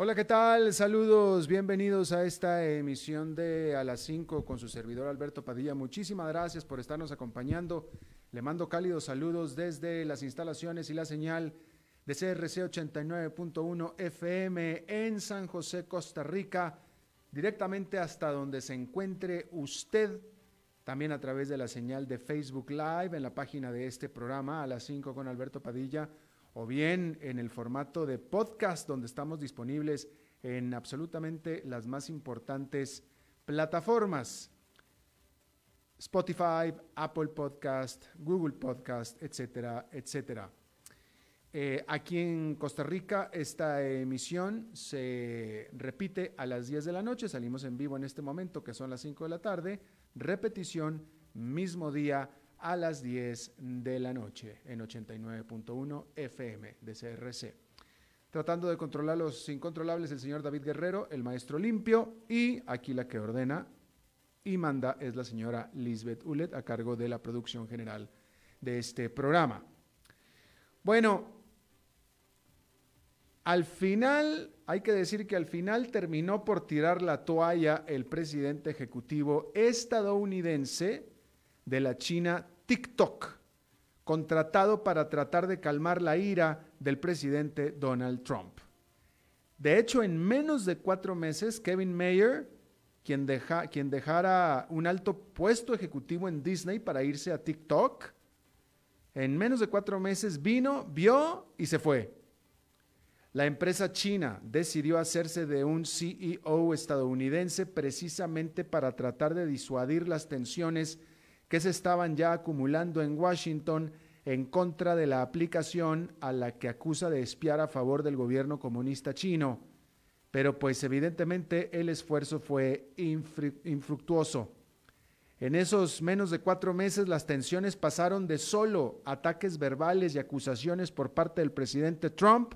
Hola, ¿qué tal? Saludos, bienvenidos a esta emisión de A las 5 con su servidor Alberto Padilla. Muchísimas gracias por estarnos acompañando. Le mando cálidos saludos desde las instalaciones y la señal de CRC 89.1 FM en San José, Costa Rica, directamente hasta donde se encuentre usted, también a través de la señal de Facebook Live en la página de este programa A las 5 con Alberto Padilla o bien en el formato de podcast donde estamos disponibles en absolutamente las más importantes plataformas. Spotify, Apple Podcast, Google Podcast, etcétera, etcétera. Eh, aquí en Costa Rica esta emisión se repite a las 10 de la noche, salimos en vivo en este momento que son las 5 de la tarde, repetición mismo día a las 10 de la noche en 89.1 FM de CRC. Tratando de controlar los incontrolables, el señor David Guerrero, el maestro limpio, y aquí la que ordena y manda es la señora Lisbeth Ulet, a cargo de la producción general de este programa. Bueno, al final, hay que decir que al final terminó por tirar la toalla el presidente ejecutivo estadounidense, de la China TikTok, contratado para tratar de calmar la ira del presidente Donald Trump. De hecho, en menos de cuatro meses, Kevin Mayer, quien, deja, quien dejara un alto puesto ejecutivo en Disney para irse a TikTok, en menos de cuatro meses vino, vio y se fue. La empresa china decidió hacerse de un CEO estadounidense precisamente para tratar de disuadir las tensiones que se estaban ya acumulando en Washington en contra de la aplicación a la que acusa de espiar a favor del gobierno comunista chino. Pero pues evidentemente el esfuerzo fue infructuoso. En esos menos de cuatro meses las tensiones pasaron de solo ataques verbales y acusaciones por parte del presidente Trump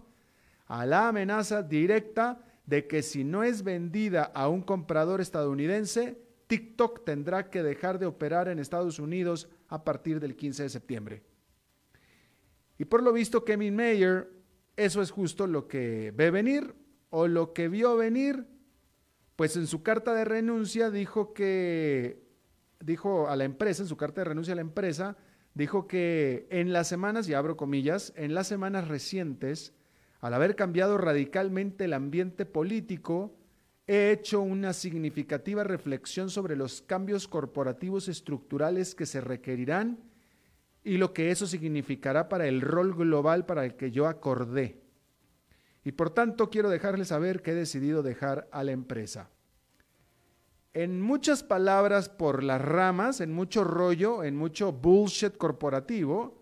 a la amenaza directa de que si no es vendida a un comprador estadounidense, TikTok tendrá que dejar de operar en Estados Unidos a partir del 15 de septiembre. Y por lo visto, Kevin Mayer, eso es justo lo que ve venir o lo que vio venir, pues en su carta de renuncia dijo que, dijo a la empresa, en su carta de renuncia a la empresa, dijo que en las semanas, y abro comillas, en las semanas recientes, al haber cambiado radicalmente el ambiente político, he hecho una significativa reflexión sobre los cambios corporativos estructurales que se requerirán y lo que eso significará para el rol global para el que yo acordé. Y por tanto quiero dejarles saber que he decidido dejar a la empresa. En muchas palabras por las ramas, en mucho rollo, en mucho bullshit corporativo,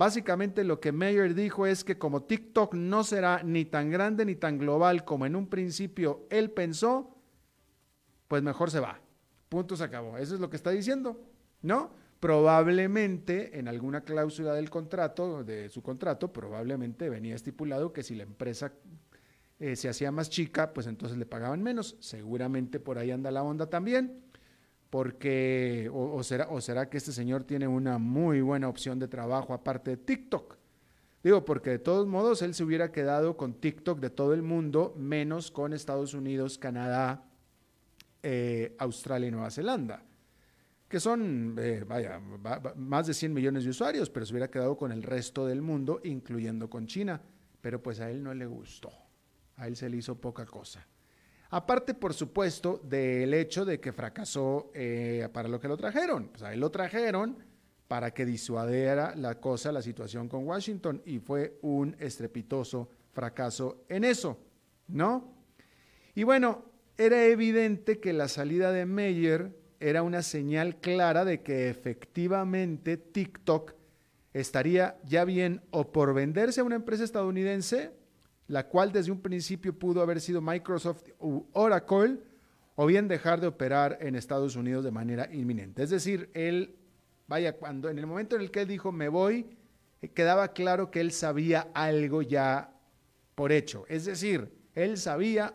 Básicamente lo que Mayer dijo es que como TikTok no será ni tan grande ni tan global como en un principio él pensó, pues mejor se va. Punto se acabó. Eso es lo que está diciendo, ¿no? Probablemente en alguna cláusula del contrato, de su contrato, probablemente venía estipulado que si la empresa eh, se hacía más chica, pues entonces le pagaban menos. Seguramente por ahí anda la onda también. Porque, o, será, o será que este señor tiene una muy buena opción de trabajo aparte de TikTok. Digo, porque de todos modos él se hubiera quedado con TikTok de todo el mundo, menos con Estados Unidos, Canadá, eh, Australia y Nueva Zelanda, que son, eh, vaya, más de 100 millones de usuarios, pero se hubiera quedado con el resto del mundo, incluyendo con China. Pero pues a él no le gustó, a él se le hizo poca cosa. Aparte, por supuesto, del hecho de que fracasó eh, para lo que lo trajeron. Él lo trajeron para que disuadiera la cosa, la situación con Washington, y fue un estrepitoso fracaso en eso, ¿no? Y bueno, era evidente que la salida de Meyer era una señal clara de que efectivamente TikTok estaría ya bien o por venderse a una empresa estadounidense la cual desde un principio pudo haber sido Microsoft u Oracle, o bien dejar de operar en Estados Unidos de manera inminente. Es decir, él, vaya, cuando en el momento en el que él dijo me voy, eh, quedaba claro que él sabía algo ya por hecho. Es decir, él sabía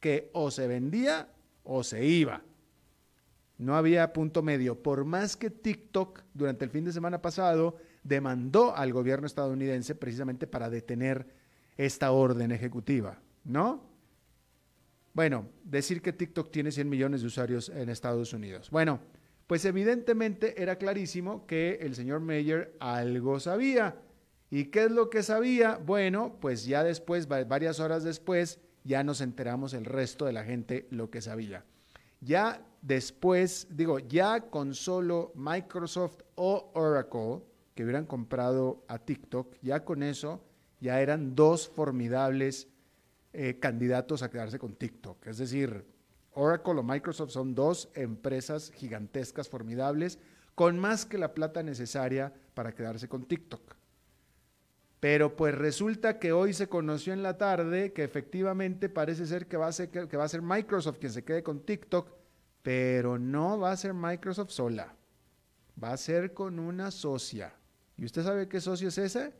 que o se vendía o se iba. No había punto medio. Por más que TikTok durante el fin de semana pasado demandó al gobierno estadounidense precisamente para detener esta orden ejecutiva, ¿no? Bueno, decir que TikTok tiene 100 millones de usuarios en Estados Unidos. Bueno, pues evidentemente era clarísimo que el señor Mayer algo sabía. ¿Y qué es lo que sabía? Bueno, pues ya después, varias horas después, ya nos enteramos el resto de la gente lo que sabía. Ya después, digo, ya con solo Microsoft o Oracle, que hubieran comprado a TikTok, ya con eso ya eran dos formidables eh, candidatos a quedarse con TikTok. Es decir, Oracle o Microsoft son dos empresas gigantescas, formidables, con más que la plata necesaria para quedarse con TikTok. Pero pues resulta que hoy se conoció en la tarde que efectivamente parece ser que va a ser, que va a ser Microsoft quien se quede con TikTok, pero no va a ser Microsoft sola. Va a ser con una socia. ¿Y usted sabe qué socio es ese?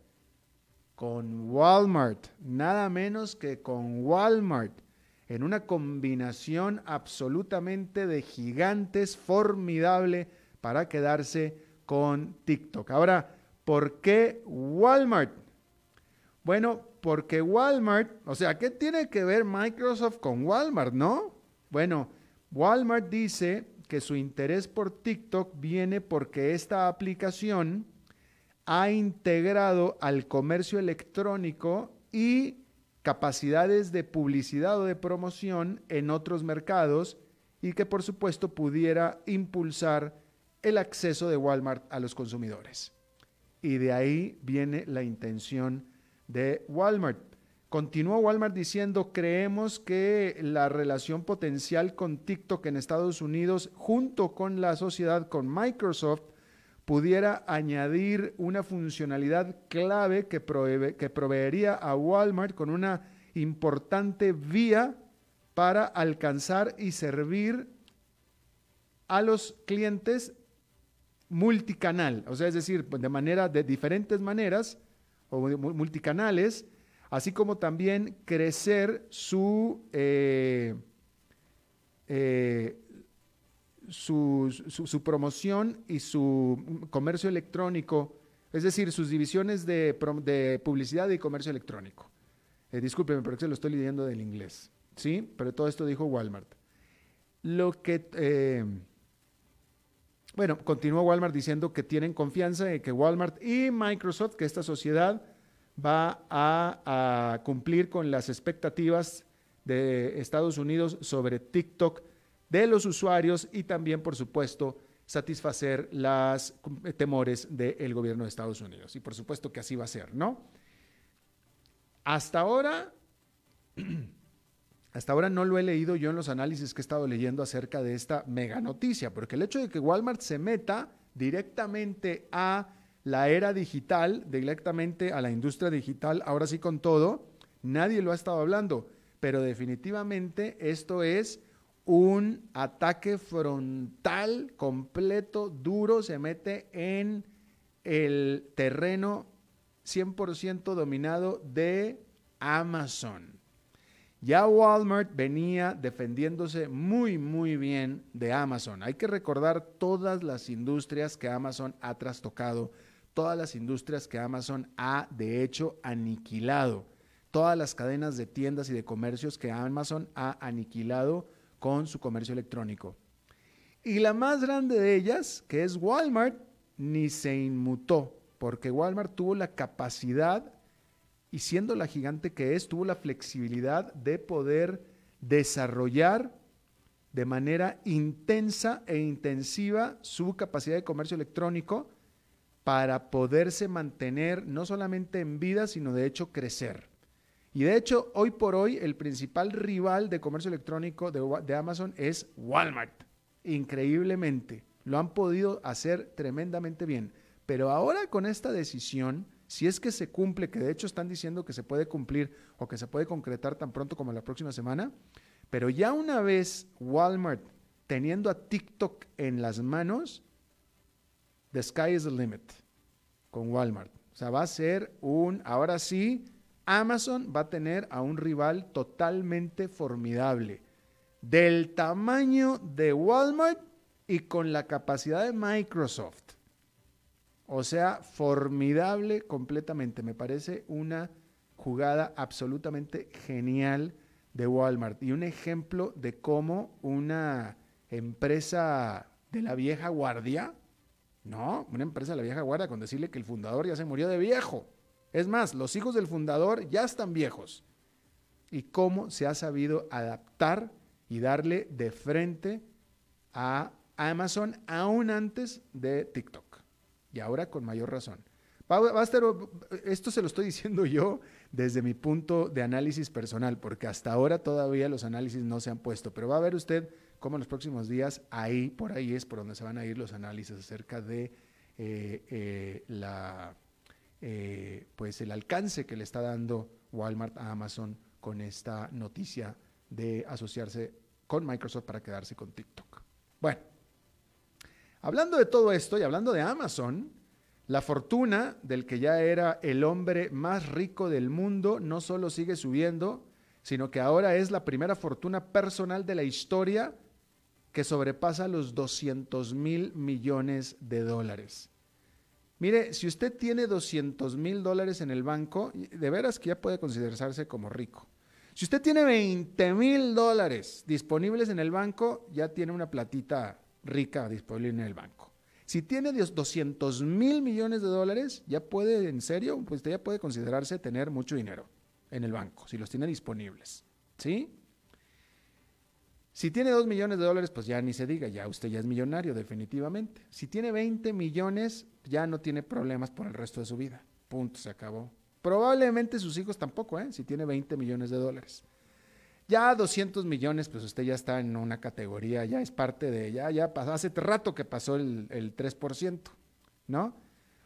Con Walmart, nada menos que con Walmart, en una combinación absolutamente de gigantes, formidable para quedarse con TikTok. Ahora, ¿por qué Walmart? Bueno, porque Walmart, o sea, ¿qué tiene que ver Microsoft con Walmart, no? Bueno, Walmart dice que su interés por TikTok viene porque esta aplicación ha integrado al comercio electrónico y capacidades de publicidad o de promoción en otros mercados y que por supuesto pudiera impulsar el acceso de Walmart a los consumidores. Y de ahí viene la intención de Walmart. Continúa Walmart diciendo, creemos que la relación potencial con TikTok en Estados Unidos, junto con la sociedad con Microsoft, pudiera añadir una funcionalidad clave que, que proveería a Walmart con una importante vía para alcanzar y servir a los clientes multicanal, o sea, es decir, de manera de diferentes maneras o multicanales, así como también crecer su eh, eh, su, promoción y su comercio electrónico, es decir, sus divisiones de, publicidad y comercio electrónico. Eh, discúlpeme, pero se lo estoy leyendo del inglés. ¿Sí? Pero todo esto dijo Walmart. Lo que. Eh, bueno, continúa Walmart diciendo que tienen confianza en que Walmart y Microsoft, que esta sociedad va a cumplir con las expectativas de Estados Unidos sobre TikTok de los usuarios y también, por supuesto, satisfacer los temores del gobierno de Estados Unidos. Y por supuesto que así va a ser, ¿no? Hasta ahora, hasta ahora no lo he leído yo en los análisis que he estado leyendo acerca de esta mega noticia, porque el hecho de que Walmart se meta directamente a la era digital, directamente a la industria digital, ahora sí con todo, nadie lo ha estado hablando, pero definitivamente esto es un ataque frontal, completo, duro, se mete en el terreno 100% dominado de Amazon. Ya Walmart venía defendiéndose muy, muy bien de Amazon. Hay que recordar todas las industrias que Amazon ha trastocado, todas las industrias que Amazon ha, de hecho, aniquilado, todas las cadenas de tiendas y de comercios que Amazon ha aniquilado con su comercio electrónico. Y la más grande de ellas, que es Walmart, ni se inmutó, porque Walmart tuvo la capacidad y siendo la gigante que es, tuvo la flexibilidad de poder desarrollar de manera intensa e intensiva su capacidad de comercio electrónico para poderse mantener no solamente en vida, sino de hecho crecer. Y de hecho, hoy por hoy, el principal rival de comercio electrónico de, Amazon es Walmart. Increíblemente. Lo han podido hacer tremendamente bien. Pero ahora con esta decisión, si es que se cumple, que de hecho están diciendo que se puede cumplir o que se puede concretar tan pronto como la próxima semana, pero ya una vez Walmart teniendo a TikTok en las manos, the sky is the limit con Walmart. O sea, va a ser un, ahora sí, Amazon va a tener a un rival totalmente formidable, del tamaño de Walmart y con la capacidad de Microsoft. O sea, formidable completamente. Me parece una jugada absolutamente genial de Walmart y un ejemplo de cómo una empresa de la vieja guardia, no, una empresa de la vieja guardia con decirle que el fundador ya se murió de viejo. Es más, los hijos del fundador ya están viejos. Y cómo se ha sabido adaptar y darle de frente a Amazon aún antes de TikTok y ahora con mayor razón. esto se lo estoy diciendo yo desde mi punto de análisis personal, porque hasta ahora todavía los análisis no se han puesto, pero va a ver usted cómo en los próximos días, ahí, por ahí es por donde se van a ir los análisis acerca de eh, eh, la, eh, pues el alcance que le está dando Walmart a Amazon con esta noticia de asociarse con Microsoft para quedarse con TikTok. Bueno, Hablando de todo esto y hablando de Amazon, la fortuna del que ya era el hombre más rico del mundo no solo sigue subiendo, sino que ahora es la primera fortuna personal de la historia que sobrepasa los 200 mil millones de dólares. Mire, si usted tiene 200 mil dólares en el banco, de veras que ya puede considerarse como rico. Si usted tiene 20 mil dólares disponibles en el banco, ya tiene una platita rica disponible en el banco. Si tiene 200 mil millones de dólares, ya puede, en serio, pues ya puede considerarse tener mucho dinero en el banco, si los tiene disponibles. ¿Sí? Si tiene 2 millones de dólares, pues ya ni se diga, ya usted ya es millonario, definitivamente. Si tiene 20 millones, ya no tiene problemas por el resto de su vida. Punto, se acabó. Probablemente sus hijos tampoco, ¿eh? si tiene 20 millones de dólares. Ya 200 millones, pues usted ya está en una categoría, ya es parte de, ya, ya pasó, hace rato que pasó el, 3%, ¿no?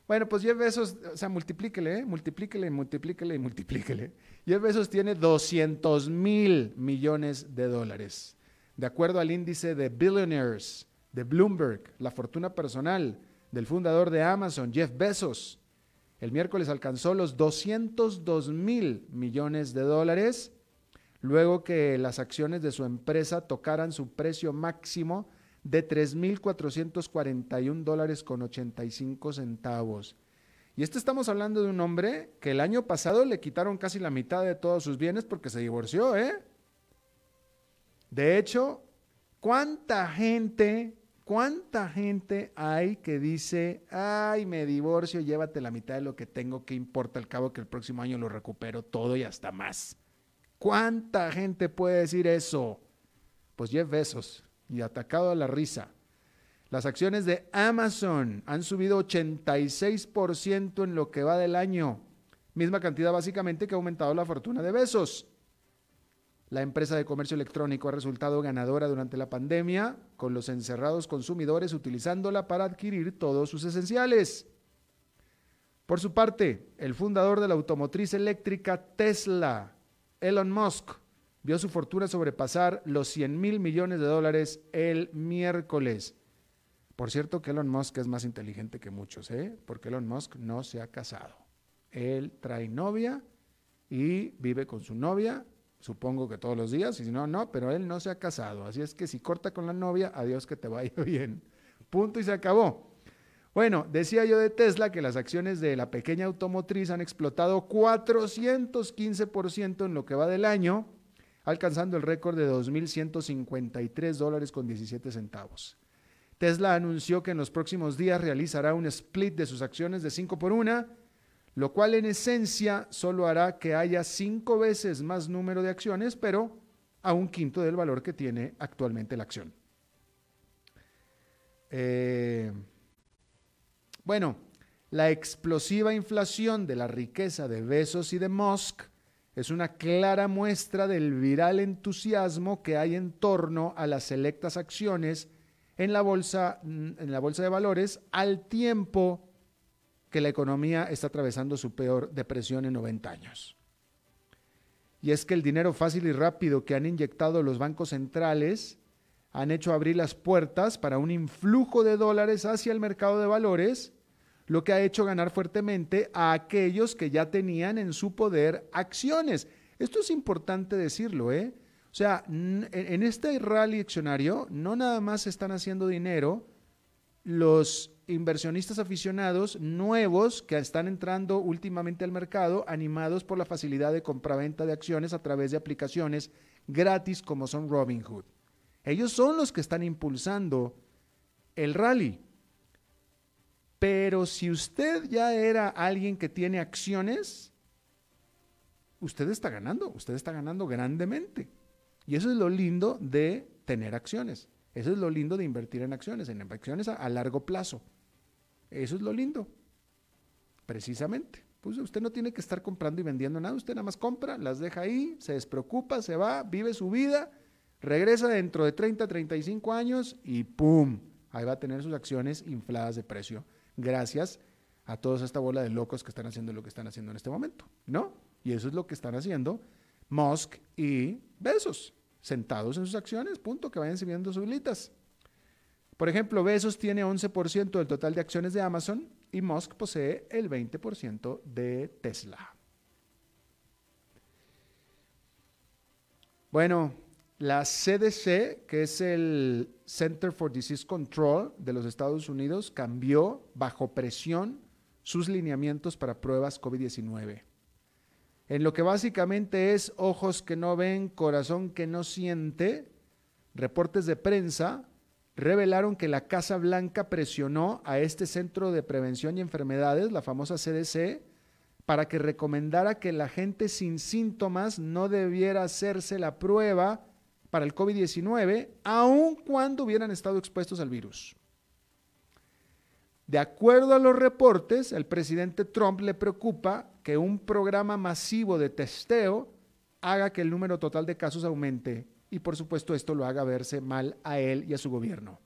Bueno, pues Jeff Bezos, o sea, multiplíquele, ¿eh? multiplíquele, multiplíquele y multiplíquele. Jeff Bezos tiene 200 mil millones de dólares. De acuerdo al índice de Billionaires de Bloomberg, la fortuna personal del fundador de Amazon, Jeff Bezos, el miércoles alcanzó los 202 mil millones de dólares luego que las acciones de su empresa tocaran su precio máximo de 3.441 dólares con 85 centavos. Y esto estamos hablando de un hombre que el año pasado le quitaron casi la mitad de todos sus bienes porque se divorció, ¿eh? De hecho, ¿cuánta gente, cuánta gente hay que dice, ay, me divorcio, llévate la mitad de lo que tengo, que importa al cabo que el próximo año lo recupero todo y hasta más? ¿Cuánta gente puede decir eso? Pues Jeff Bezos, y atacado a la risa. Las acciones de Amazon han subido 86% en lo que va del año, misma cantidad básicamente que ha aumentado la fortuna de Bezos. La empresa de comercio electrónico ha resultado ganadora durante la pandemia, con los encerrados consumidores utilizándola para adquirir todos sus esenciales. Por su parte, el fundador de la automotriz eléctrica Tesla Elon Musk vio su fortuna sobrepasar los 100 mil millones de dólares el miércoles. Por cierto que Elon Musk es más inteligente que muchos, ¿eh? porque Elon Musk no se ha casado. Él trae novia y vive con su novia, supongo que todos los días, y si no, no, pero él no se ha casado. Así es que si corta con la novia, adiós que te vaya bien. Punto y se acabó. Bueno, decía yo de Tesla que las acciones de la pequeña automotriz han explotado 415% en lo que va del año, alcanzando el récord de 2.153 dólares con 17 centavos. Tesla anunció que en los próximos días realizará un split de sus acciones de 5 por 1, lo cual en esencia solo hará que haya 5 veces más número de acciones, pero a un quinto del valor que tiene actualmente la acción. Eh, bueno, la explosiva inflación de la riqueza de Besos y de Musk es una clara muestra del viral entusiasmo que hay en torno a las selectas acciones en la bolsa, en la bolsa de valores al tiempo que la economía está atravesando su peor depresión en 90 años. Y es que el dinero fácil y rápido que han inyectado los bancos centrales han hecho abrir las puertas para un influjo de dólares hacia el mercado de valores, lo que ha hecho ganar fuertemente a aquellos que ya tenían en su poder acciones. Esto es importante decirlo, ¿eh? O sea, en este rally accionario no nada más están haciendo dinero los inversionistas aficionados nuevos que están entrando últimamente al mercado, animados por la facilidad de compraventa de acciones a través de aplicaciones gratis como son Robinhood. Ellos son los que están impulsando el rally. Pero si usted ya era alguien que tiene acciones, usted está ganando, usted está ganando grandemente. Y eso es lo lindo de tener acciones. Eso es lo lindo de invertir en acciones, en acciones a, largo plazo. Eso es lo lindo. Precisamente. Pues usted no tiene que estar comprando y vendiendo nada, usted nada más compra, las deja ahí, se despreocupa, se va, vive su vida Regresa dentro de 30, 35 años y ¡pum! Ahí va a tener sus acciones infladas de precio. Gracias a toda esta bola de locos que están haciendo lo que están haciendo en este momento, ¿no? Y eso es lo que están haciendo Musk y Besos, sentados en sus acciones, punto, que vayan subiendo sus litas. Por ejemplo, Besos tiene 11% del total de acciones de Amazon y Musk posee el 20% de Tesla. Bueno, la CDC, que es el Center for Disease Control de los Estados Unidos, cambió bajo presión sus lineamientos para pruebas COVID-19. En lo que básicamente es ojos que no ven, corazón que no siente, reportes de prensa revelaron que la Casa Blanca presionó a este Centro de Prevención y Enfermedades, la famosa CDC, para que recomendara que la gente sin síntomas no debiera hacerse la prueba para el COVID-19, aun cuando hubieran estado expuestos al virus. De acuerdo a los reportes, el presidente Trump le preocupa que un programa masivo de testeo haga que el número total de casos aumente y por supuesto esto lo haga verse mal a él y a su gobierno.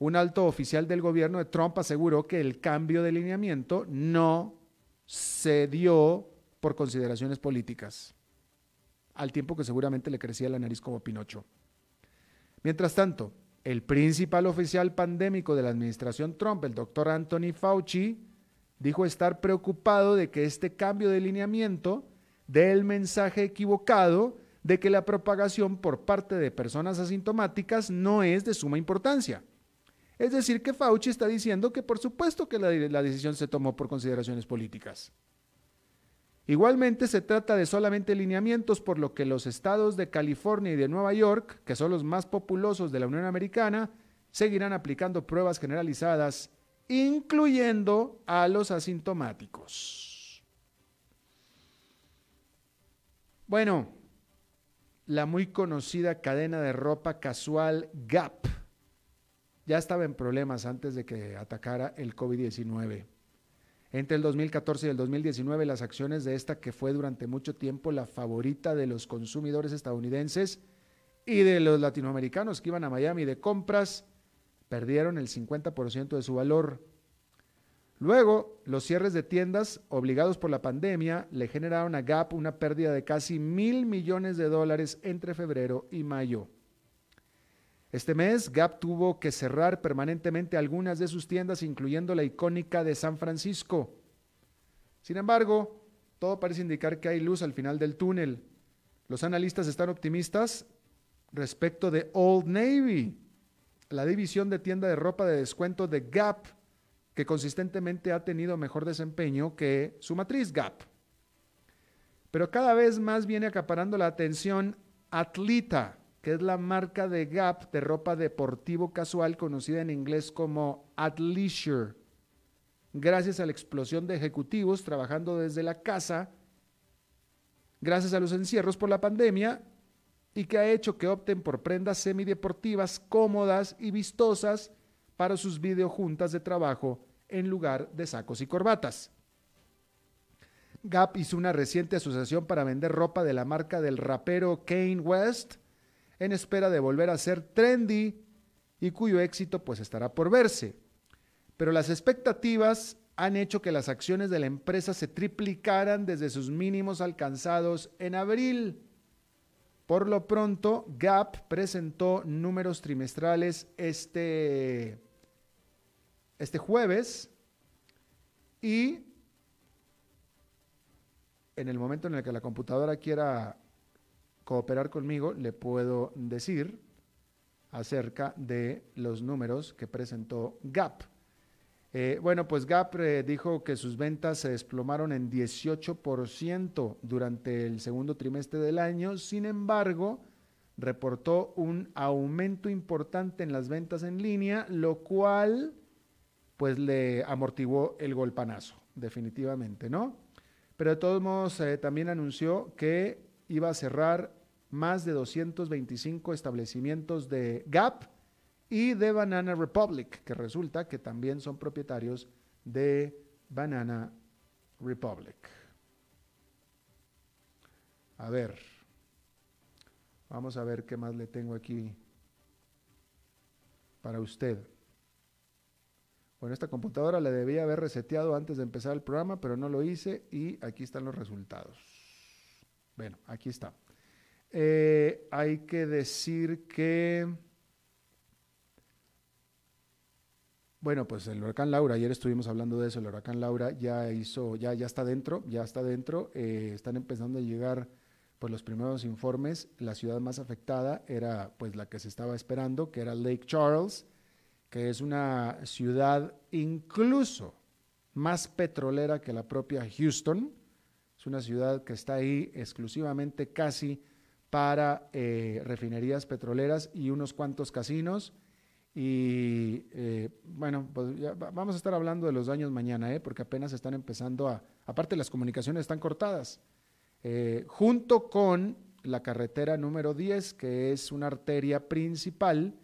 Un alto oficial del gobierno de Trump aseguró que el cambio de lineamiento no se dio por consideraciones políticas al tiempo que seguramente le crecía la nariz como Pinocho. Mientras tanto, el principal oficial pandémico de la administración Trump, el doctor Anthony Fauci, dijo estar preocupado de que este cambio de lineamiento dé el mensaje equivocado de que la propagación por parte de personas asintomáticas no es de suma importancia. Es decir, que Fauci está diciendo que por supuesto que la, decisión se tomó por consideraciones políticas. Igualmente se trata de solamente lineamientos por lo que los estados de California y de Nueva York, que son los más populosos de la Unión Americana, seguirán aplicando pruebas generalizadas, incluyendo a los asintomáticos. Bueno, la muy conocida cadena de ropa casual Gap ya estaba en problemas antes de que atacara el COVID-19. Entre el 2014 y el 2019, las acciones de esta, que fue durante mucho tiempo la favorita de los consumidores estadounidenses y de los latinoamericanos que iban a Miami de compras, perdieron el 50% de su valor. Luego, los cierres de tiendas obligados por la pandemia le generaron a Gap una pérdida de casi mil millones de dólares entre febrero y mayo. Este mes, Gap tuvo que cerrar permanentemente algunas de sus tiendas, incluyendo la icónica de San Francisco. Sin embargo, todo parece indicar que hay luz al final del túnel. Los analistas están optimistas respecto de Old Navy, la división de tienda de ropa de descuento de Gap, que consistentemente ha tenido mejor desempeño que su matriz Gap. Pero cada vez más viene acaparando la atención Atlita, que es la marca de Gap de ropa deportivo casual conocida en inglés como Athleisure. Gracias a la explosión de ejecutivos trabajando desde la casa, gracias a los encierros por la pandemia y que ha hecho que opten por prendas semideportivas cómodas y vistosas para sus videojuntas de trabajo en lugar de sacos y corbatas. Gap hizo una reciente asociación para vender ropa de la marca del rapero Kane West en espera de volver a ser trendy y cuyo éxito pues estará por verse. Pero las expectativas han hecho que las acciones de la empresa se triplicaran desde sus mínimos alcanzados en abril. Por lo pronto, Gap presentó números trimestrales este, este jueves y en el momento en el que la computadora quiera cooperar conmigo, le puedo decir acerca de los números que presentó Gap. Eh, bueno, pues Gap eh, dijo que sus ventas se desplomaron en 18% durante el segundo trimestre del año, sin embargo, reportó un aumento importante en las ventas en línea, lo cual pues le amortiguó el golpanazo, definitivamente, ¿no? pero de todos modos eh, también anunció que iba a cerrar más de 225 establecimientos de Gap y de Banana Republic, que resulta que también son propietarios de Banana Republic. A ver, vamos a ver qué más le tengo aquí para usted. Bueno, esta computadora la debía haber reseteado antes de empezar el programa, pero no lo hice y aquí están los resultados. Bueno, aquí está. Eh, hay que decir que, bueno, pues el huracán Laura, ayer estuvimos hablando de eso, el huracán Laura ya hizo, ya, ya está dentro, ya está dentro, eh, están empezando a llegar pues los primeros informes, la ciudad más afectada era pues la que se estaba esperando, que era Lake Charles, que es una ciudad incluso más petrolera que la propia Houston. Es una ciudad que está ahí exclusivamente casi para eh, refinerías petroleras y unos cuantos casinos. Y eh, bueno, pues vamos a estar hablando de los daños mañana, ¿eh? porque apenas están empezando a... Aparte las comunicaciones están cortadas. Eh, junto con la carretera número 10, que es una arteria principal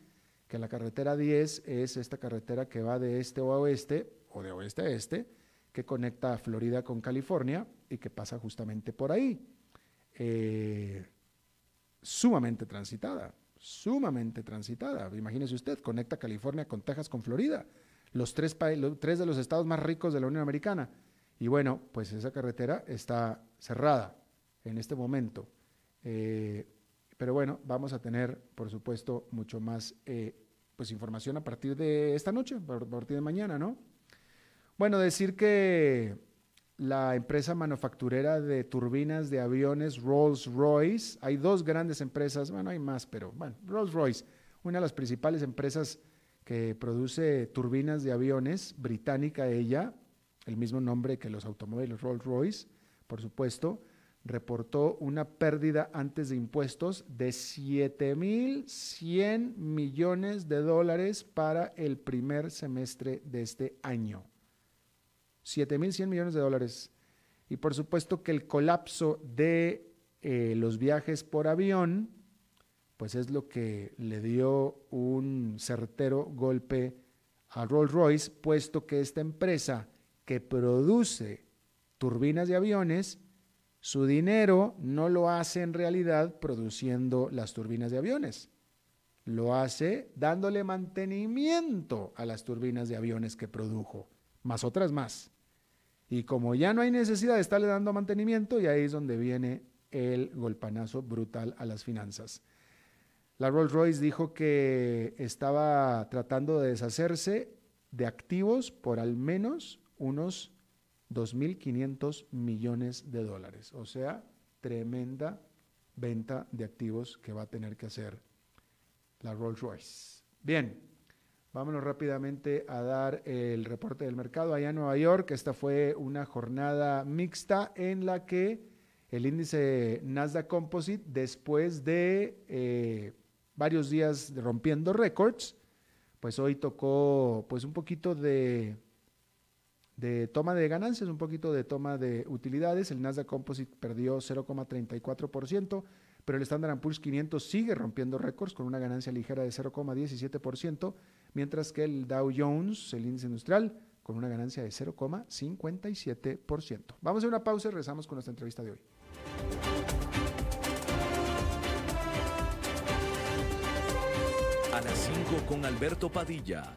que la carretera 10 es esta carretera que va de este a oeste, o de oeste a este, que conecta Florida con California y que pasa justamente por ahí. Eh, sumamente transitada, sumamente transitada. Imagínese usted, conecta California con Texas con Florida, los tres, los tres de los estados más ricos de la Unión Americana. Y bueno, pues esa carretera está cerrada en este momento. Eh, pero bueno, vamos a tener, por supuesto, mucho más eh, pues información a partir de esta noche, a partir de mañana, ¿no? Bueno, decir que la empresa manufacturera de turbinas de aviones Rolls-Royce, hay dos grandes empresas, bueno, hay más, pero bueno, Rolls-Royce, una de las principales empresas que produce turbinas de aviones, británica ella, el mismo nombre que los automóviles Rolls-Royce, por supuesto, reportó una pérdida antes de impuestos de 7.100 millones de dólares para el primer semestre de este año. 7.100 millones de dólares. Y por supuesto que el colapso de eh, los viajes por avión, pues es lo que le dio un certero golpe a Rolls Royce, puesto que esta empresa que produce turbinas de aviones su dinero no lo hace en realidad produciendo las turbinas de aviones. Lo hace dándole mantenimiento a las turbinas de aviones que produjo, más otras más. Y como ya no hay necesidad de estarle dando mantenimiento, y ahí es donde viene el golpanazo brutal a las finanzas. La Rolls Royce dijo que estaba tratando de deshacerse de activos por al menos unos 2.500 millones de dólares. O sea, tremenda venta de activos que va a tener que hacer la Rolls Royce. Bien, vámonos rápidamente a dar el reporte del mercado allá en Nueva York. Esta fue una jornada mixta en la que el índice Nasdaq Composite, después de eh, varios días rompiendo récords, pues hoy tocó pues un poquito de, de toma de ganancias, un poquito de toma de utilidades. El Nasdaq Composite perdió 0,34%, pero el Standard Poor's 500 sigue rompiendo récords con una ganancia ligera de 0,17%, mientras que el Dow Jones, el índice industrial, con una ganancia de 0,57%. Vamos a una pausa y regresamos con nuestra entrevista de hoy. A las 5 con Alberto Padilla,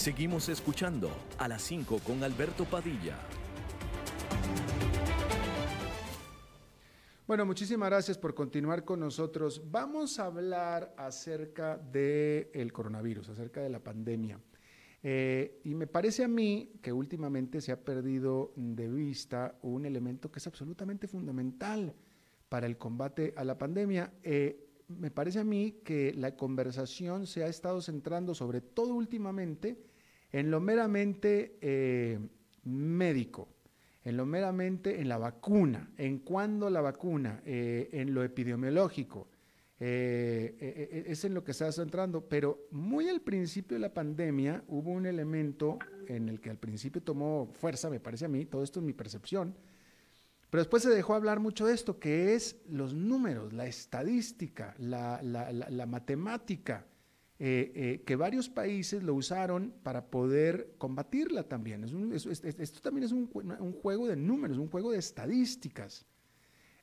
Seguimos escuchando a las 5 con Alberto Padilla. Bueno, muchísimas gracias por continuar con nosotros. Vamos a hablar acerca del coronavirus, acerca de la pandemia. Eh, y me parece a mí que últimamente se ha perdido de vista un elemento que es absolutamente fundamental para el combate a la pandemia. Eh, me parece a mí que la conversación se ha estado centrando, sobre todo últimamente, en lo meramente eh, médico, en lo meramente en la vacuna, en cuándo la vacuna, eh, en lo epidemiológico, es en lo que se está centrando, pero muy al principio de la pandemia hubo un elemento en el que al principio tomó fuerza, me parece a mí, todo esto es mi percepción, pero después se dejó hablar mucho de esto, que es los números, la estadística, la matemática, eh, eh, que varios países lo usaron para poder combatirla también. esto también es un, juego de números, un juego de estadísticas.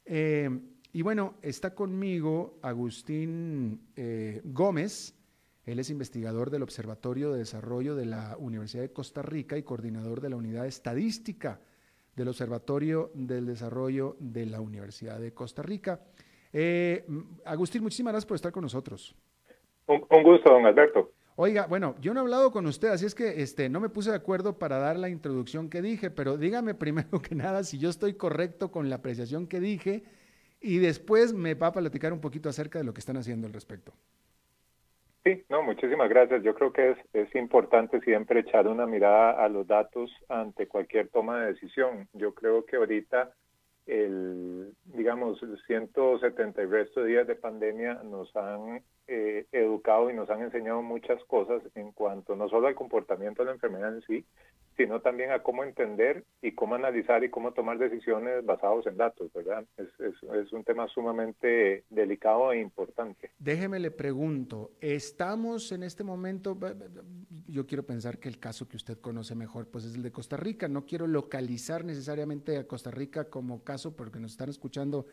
Eh, y bueno, está conmigo Agustín Gómez, él es investigador del Observatorio de Desarrollo de la Universidad de Costa Rica y coordinador de la Unidad Estadística del Observatorio del Desarrollo de la Universidad de Costa Rica. Agustín, muchísimas gracias por estar con nosotros. Un, gusto, don Alberto. Oiga, bueno, yo no he hablado con usted, así es que este, no me puse de acuerdo para dar la introducción que dije, pero dígame primero que nada si yo estoy correcto con la apreciación que dije y después me va a platicar un poquito acerca de lo que están haciendo al respecto. Sí, no, muchísimas gracias. Yo creo que es, importante siempre echar una mirada a los datos ante cualquier toma de decisión. Yo creo que ahorita el, digamos, 170 y resto días de pandemia nos han eh, educado y nos han enseñado muchas cosas en cuanto no solo al comportamiento de la enfermedad en sí, sino también a cómo entender y cómo analizar y cómo tomar decisiones basados en datos, ¿verdad? Es, es, un tema sumamente delicado e importante. Déjeme le pregunto, ¿estamos en este momento, yo quiero pensar que el caso que usted conoce mejor, pues es el de Costa Rica, no quiero localizar necesariamente a Costa Rica como caso porque nos están escuchando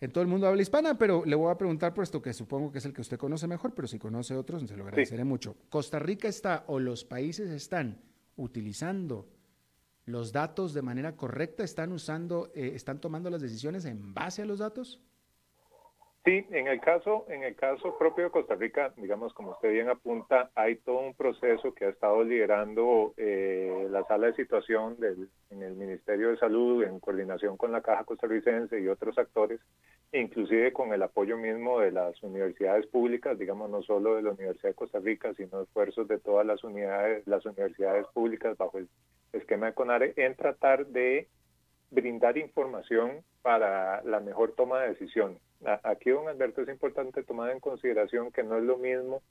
en todo el mundo habla hispana, pero le voy a preguntar por esto que supongo que es el que usted conoce mejor, pero si conoce otros, se lo agradeceré mucho. ¿Costa Rica está o los países están utilizando los datos de manera correcta? ¿Están usando, eh, están tomando las decisiones en base a los datos? Sí, en el caso, en el caso propio de Costa Rica, digamos, como usted bien apunta, hay todo un proceso que ha estado liderando eh, la sala de situación del, en el Ministerio de Salud en coordinación con la Caja Costarricense y otros actores, inclusive con el apoyo mismo de las universidades públicas, digamos no solo de la Universidad de Costa Rica, sino esfuerzos de todas las unidades, las universidades públicas bajo el esquema de CONARE en tratar de brindar información para la mejor toma de decisión. Aquí, don Alberto, es importante tomar en consideración que no es lo mismo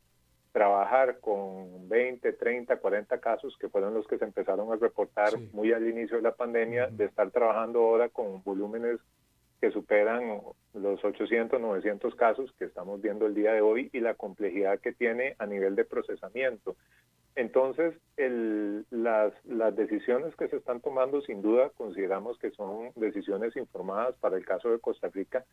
trabajar con 20, 30, 40 casos que fueron los que se empezaron a reportar muy al inicio de la pandemia, de estar trabajando ahora con volúmenes que superan los 800, 900 casos que estamos viendo el día de hoy y la complejidad que tiene a nivel de procesamiento. Entonces, el, las, las decisiones que se están tomando, sin duda, consideramos que son decisiones informadas para el caso de Costa Rica.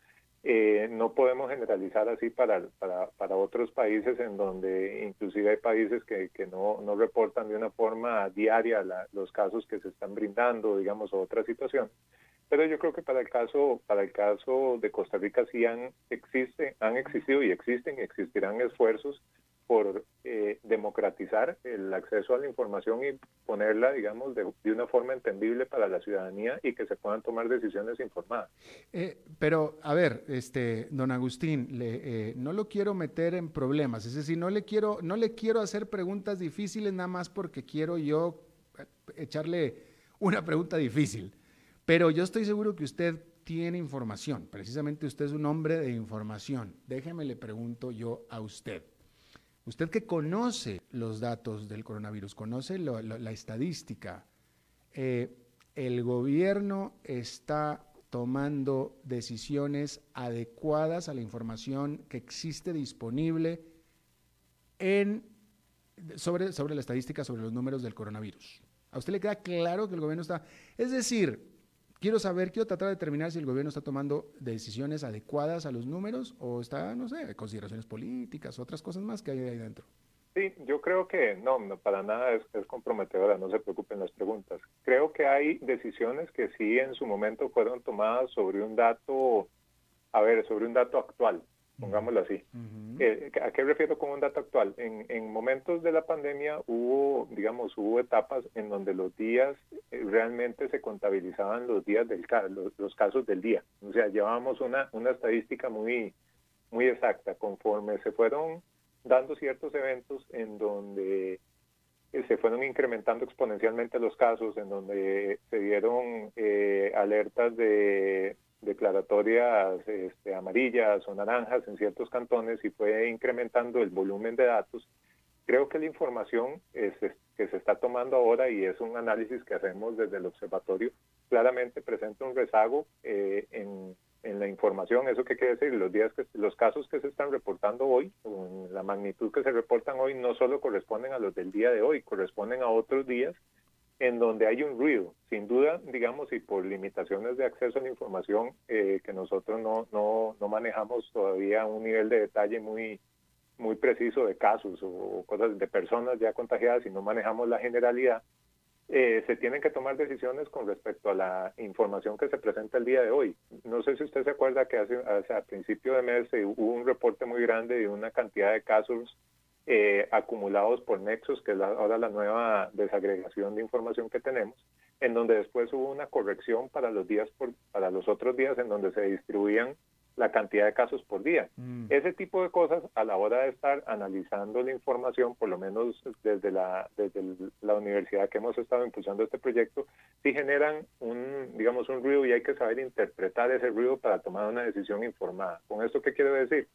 Eh, no podemos generalizar así para, para, para, otros países en donde inclusive hay países que, que no, no reportan de una forma diaria los casos que se están brindando, digamos, otra situación. Pero yo creo que para el caso, para el caso de Costa Rica sí han, existe, han existido y existen y existirán esfuerzos por eh, democratizar el acceso a la información y ponerla, digamos, de, una forma entendible para la ciudadanía y que se puedan tomar decisiones informadas. Eh, pero, a ver, este, don Agustín, le, eh, no lo quiero meter en problemas, es decir, no le quiero, no le quiero hacer preguntas difíciles nada más porque quiero yo echarle una pregunta difícil. Pero yo estoy seguro que usted tiene información, precisamente usted es un hombre de información. Déjeme le pregunto yo a usted. Usted que conoce los datos del coronavirus, conoce la estadística, eh, el gobierno está tomando decisiones adecuadas a la información que existe disponible sobre, sobre la estadística, sobre los números del coronavirus. ¿A usted le queda claro que el gobierno está... Es decir, quiero saber, quiero tratar de determinar si el gobierno está tomando decisiones adecuadas a los números o está, no sé, consideraciones políticas, otras cosas más que hay ahí dentro. Sí, yo creo que no, no para nada es, es, comprometedora, no se preocupen las preguntas. Creo que hay decisiones que sí en su momento fueron tomadas sobre un dato, a ver, sobre un dato actual, pongámoslo así. Eh, ¿A qué refiero con un dato actual? En, en, momentos de la pandemia hubo, digamos, hubo etapas en donde los días eh, realmente se contabilizaban los días del los, los casos del día. O sea, llevábamos una, una estadística muy, muy exacta conforme se fueron dando ciertos eventos en donde eh, se fueron incrementando exponencialmente los casos, en donde se dieron alertas de declaratorias este, amarillas o naranjas en ciertos cantones y fue incrementando el volumen de datos. Creo que la información es, que se está tomando ahora y es un análisis que hacemos desde el observatorio, claramente presenta un rezago eh, en, en, la información. ¿Eso qué quiere decir? Los, días que, los casos que se están reportando hoy, la magnitud que se reportan hoy, no solo corresponden a los del día de hoy, corresponden a otros días en donde hay un ruido. Sin duda, digamos, y por limitaciones de acceso a la información eh, que nosotros no, no, no, manejamos todavía un nivel de detalle muy, muy preciso de casos o, cosas de personas ya contagiadas y no manejamos la generalidad, eh, se tienen que tomar decisiones con respecto a la información que se presenta el día de hoy. No sé si usted se acuerda que hace, hace a principio de mes hubo un reporte muy grande de una cantidad de casos eh, acumulados por Nexus, que es ahora la nueva desagregación de información que tenemos, en donde después hubo una corrección para los días por, para los otros días en donde se distribuían la cantidad de casos por día. Mm. Ese tipo de cosas a la hora de estar analizando la información, por lo menos desde la desde la universidad que hemos estado impulsando este proyecto, sí generan un digamos un ruido y hay que saber interpretar ese ruido para tomar una decisión informada. ¿Con esto qué quiero decir?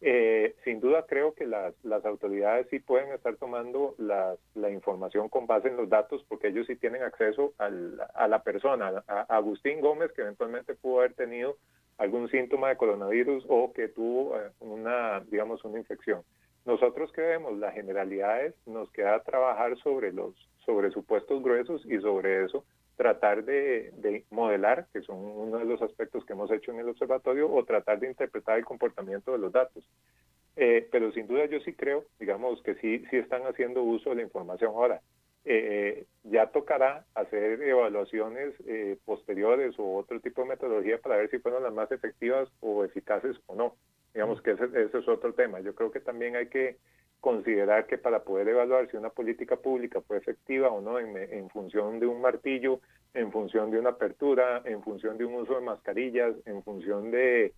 Eh, sin duda creo que las, las autoridades sí pueden estar tomando la, la, información con base en los datos porque ellos sí tienen acceso al, a la persona, a, Agustín Gómez que eventualmente pudo haber tenido algún síntoma de coronavirus o que tuvo eh, una, digamos, una infección. Nosotros que vemos las generalidades, nos queda trabajar sobre los sobre supuestos gruesos y sobre eso tratar de, modelar, que son uno de los aspectos que hemos hecho en el observatorio, o tratar de interpretar el comportamiento de los datos. Eh, pero sin duda yo sí creo, digamos, que sí, sí están haciendo uso de la información ahora. Eh, ya tocará hacer evaluaciones eh, posteriores o otro tipo de metodología para ver si fueron las más efectivas o eficaces o no. Digamos que ese, ese es otro tema. Yo creo que también hay que considerar que para poder evaluar si una política pública fue efectiva o no en, función de un martillo, en función de una apertura, en función de un uso de mascarillas, en función de,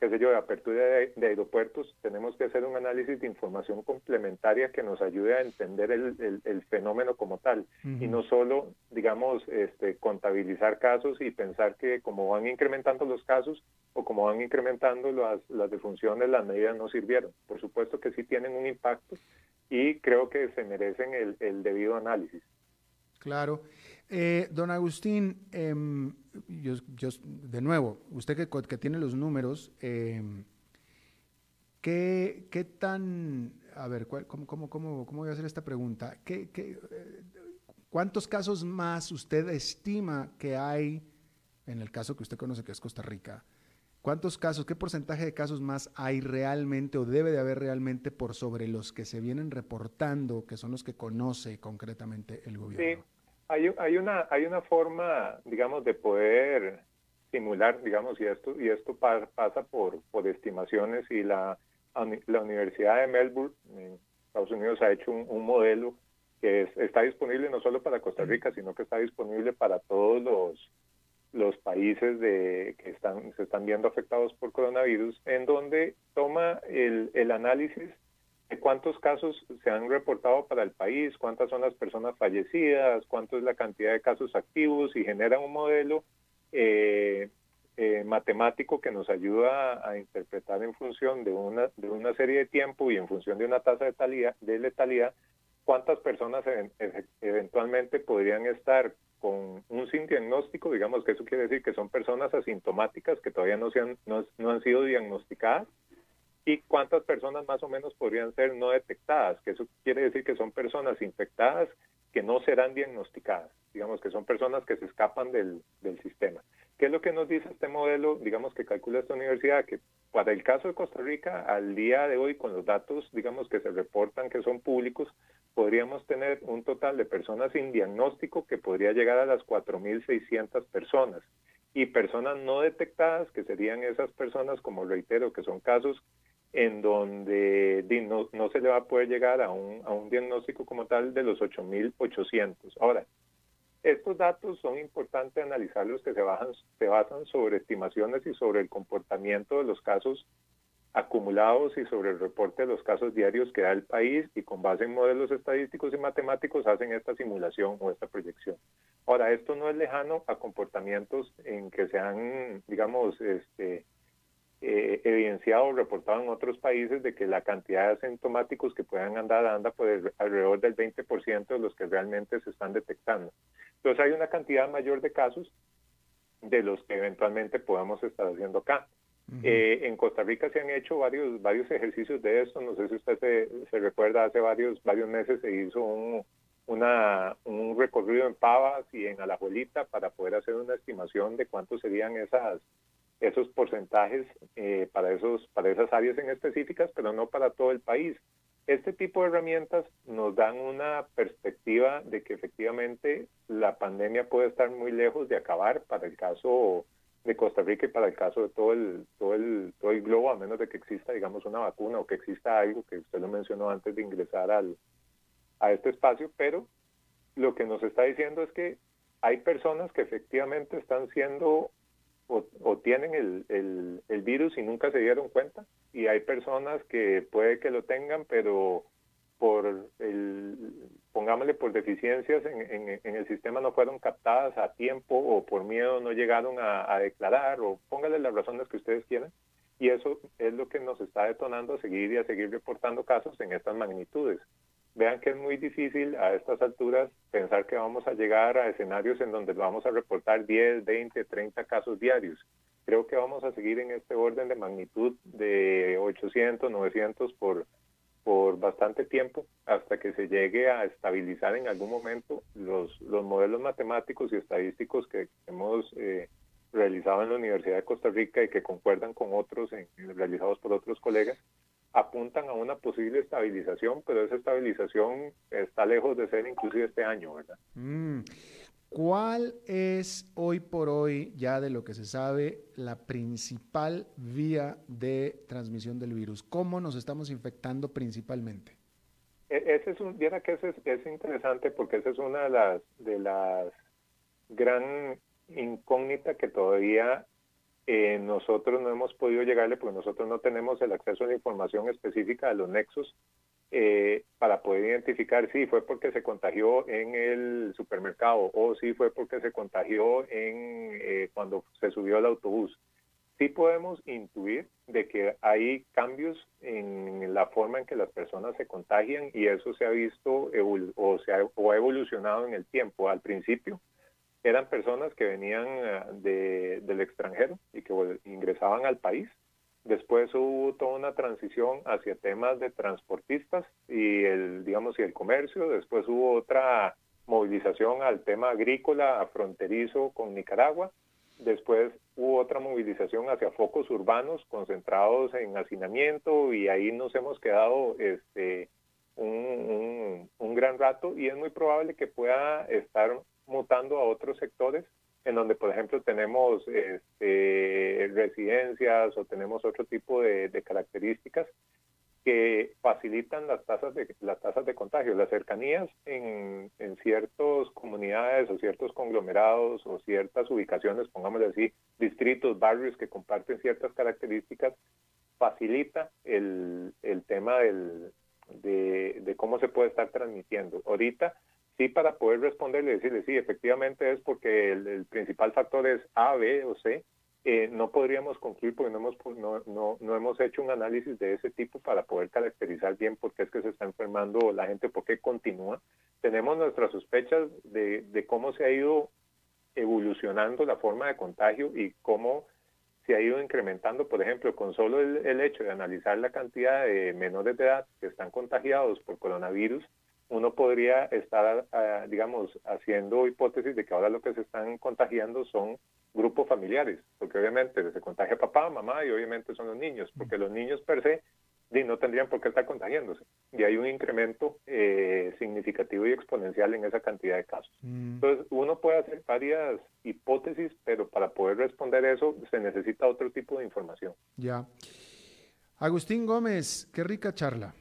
qué sé yo, de apertura de, aeropuertos, tenemos que hacer un análisis de información complementaria que nos ayude a entender el, fenómeno como tal y no solo, digamos, este, contabilizar casos y pensar que como van incrementando los casos o como van incrementando las, las defunciones, las medidas no sirvieron. Por supuesto que sí tienen un impacto y creo que se merecen el, debido análisis. Claro. Eh, don Agustín, em, yo, de nuevo, usted que, tiene los números, em, ¿qué, ¿qué, tan, a ver, cómo, cómo, cómo, cómo, voy a hacer esta pregunta? ¿Qué, qué, eh, ¿Cuántos casos más usted estima que hay, en el caso que usted conoce que es Costa Rica, ¿Cuántos casos, qué porcentaje de casos más hay realmente o debe de haber realmente por sobre los que se vienen reportando, que son los que conoce concretamente el gobierno? Hay, hay, una, hay una forma, digamos, de poder simular, digamos, y esto, y esto pasa por, por estimaciones y la, la Universidad de Melbourne en Estados Unidos ha hecho un, modelo que está disponible no solo para Costa Rica, sino que está disponible para todos los, los países de, que están, se están viendo afectados por coronavirus, en donde toma el, el análisis cuántos casos se han reportado para el país, cuántas son las personas fallecidas, cuánto es la cantidad de casos activos y genera un modelo eh, eh, matemático que nos ayuda a, interpretar en función de una, serie de tiempo y en función de una tasa de, de letalidad cuántas personas eventualmente podrían estar con un sin diagnóstico, digamos que eso quiere decir que son personas asintomáticas que todavía no, se han, no han sido diagnosticadas y cuántas personas más o menos podrían ser no detectadas, que eso quiere decir que son personas infectadas que no serán diagnosticadas, digamos que son personas que se escapan del, del sistema. ¿Qué es lo que nos dice este modelo, digamos que calcula esta universidad? Que para el caso de Costa Rica, al día de hoy, con los datos, digamos que se reportan que son públicos, podríamos tener un total de personas sin diagnóstico que podría llegar a las 4.600 personas y personas no detectadas, que serían esas personas, como reitero, que son casos en donde no, no, se le va a poder llegar a un, a un diagnóstico como tal de los 8.800. Ahora, estos datos son importantes analizarlos que se, bajan, se basan sobre estimaciones y sobre el comportamiento de los casos acumulados y sobre el reporte de los casos diarios que da el país y con base en modelos estadísticos y matemáticos hacen esta simulación o esta proyección. Ahora, esto no es lejano a comportamientos en que se han, digamos, este, eh, evidenciado o reportado en otros países de que la cantidad de asintomáticos que puedan andar anda por alrededor del 20% de los que realmente se están detectando. Entonces hay una cantidad mayor de casos de los que eventualmente podamos estar haciendo acá. Eh, en Costa Rica se han hecho varios varios ejercicios de esto. No sé si usted se, se recuerda, hace varios varios meses se hizo un, una, un recorrido en Pavas y en Alajuelita para poder hacer una estimación de cuántos serían esas esos porcentajes eh, para, esos, para esas áreas en específicas, pero no para todo el país. Este tipo de herramientas nos dan una perspectiva de que efectivamente la pandemia puede estar muy lejos de acabar para el caso de Costa Rica y para el caso de todo el, todo el, todo el globo, a menos de que exista, digamos, una vacuna o que exista algo que usted lo mencionó antes de ingresar al, a este espacio, pero lo que nos está diciendo es que hay personas que efectivamente están siendo o, tienen el, el, virus y nunca se dieron cuenta. Y hay personas que puede que lo tengan, pero por el, pongámosle por deficiencias en, en, el sistema no fueron captadas a tiempo o por miedo no llegaron a, a, declarar o póngale las razones que ustedes quieran. Y eso es lo que nos está detonando a seguir y a seguir reportando casos en estas magnitudes. Vean que es muy difícil a estas alturas pensar que vamos a llegar a escenarios en donde vamos a reportar 10, 20, 30 casos diarios. Creo que vamos a seguir en este orden de magnitud de 800, 900 por, por bastante tiempo hasta que se llegue a estabilizar en algún momento los, los modelos matemáticos y estadísticos que hemos eh, realizado en la Universidad de Costa Rica y que concuerdan con otros realizados por otros colegas apuntan a una posible estabilización, pero esa estabilización está lejos de ser inclusive este año, ¿verdad? Mm. ¿Cuál es hoy por hoy, ya de lo que se sabe, la principal vía de transmisión del virus? ¿Cómo nos estamos infectando principalmente? E, ese es un, viera que ese es, es, interesante porque esa es una de las, de las gran incógnitas que todavía Eh, nosotros no hemos podido llegarle porque nosotros no tenemos el acceso a la información específica de los nexos eh, para poder identificar si fue porque se contagió en el supermercado o si fue porque se contagió en eh, cuando se subió al autobús. Sí podemos intuir de que hay cambios en la forma en que las personas se contagian y eso se ha visto o, se o ha evolucionado en el tiempo. Al principio, eran personas que venían eh, del extranjero y que ingresaban al país. Después hubo toda una transición hacia temas de transportistas y el, digamos, y el comercio. Después hubo otra movilización al tema agrícola fronterizo con Nicaragua. Después hubo otra movilización hacia focos urbanos concentrados en hacinamiento y ahí nos hemos quedado este, un, un gran rato y es muy probable que pueda estar mutando a otros sectores en donde, por ejemplo, tenemos este, residencias o tenemos otro tipo de, características que facilitan las tasas de las tasas de contagio, las cercanías en, en ciertas comunidades o ciertos conglomerados o ciertas ubicaciones, pongamos así, distritos, barrios que comparten ciertas características, facilita el, el tema del, de, de cómo se puede estar transmitiendo. Ahorita sí para poder responderle y decirle, sí, efectivamente es porque el, principal factor es A, B o C, eh, no podríamos concluir porque no hemos, no, no, no, hemos hecho un análisis de ese tipo para poder caracterizar bien por qué es que se está enfermando la gente, por qué continúa. Tenemos nuestras sospechas de, cómo se ha ido evolucionando la forma de contagio y cómo se ha ido incrementando, por ejemplo, con solo el hecho de analizar la cantidad de menores de edad que están contagiados por coronavirus, uno podría estar, ah, digamos, haciendo hipótesis de que ahora lo que se están contagiando son grupos familiares, porque obviamente se contagia papá, mamá y obviamente son los niños, porque los niños per se no tendrían por qué estar contagiándose. Y hay un incremento eh, significativo y exponencial en esa cantidad de casos. Mm. Entonces, uno puede hacer varias hipótesis, pero para poder responder eso se necesita otro tipo de información. Ya. Agustín Gómez, qué rica charla.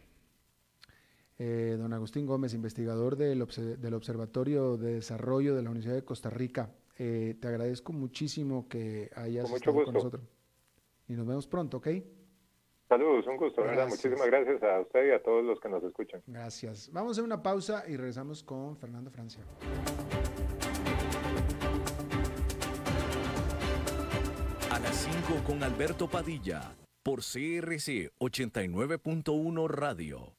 Eh, don Agustín Gómez, investigador del, Observatorio de Desarrollo de la Universidad de Costa Rica. Eh, te agradezco muchísimo que hayas estado con nosotros. Y nos vemos pronto, ¿ok? Saludos, un gusto, ¿verdad? Muchísimas gracias a usted y a todos los que nos escuchan. Gracias. Vamos a hacer una pausa y regresamos con Fernando Francia. A las 5 con Alberto Padilla, por CRC 89.1 Radio.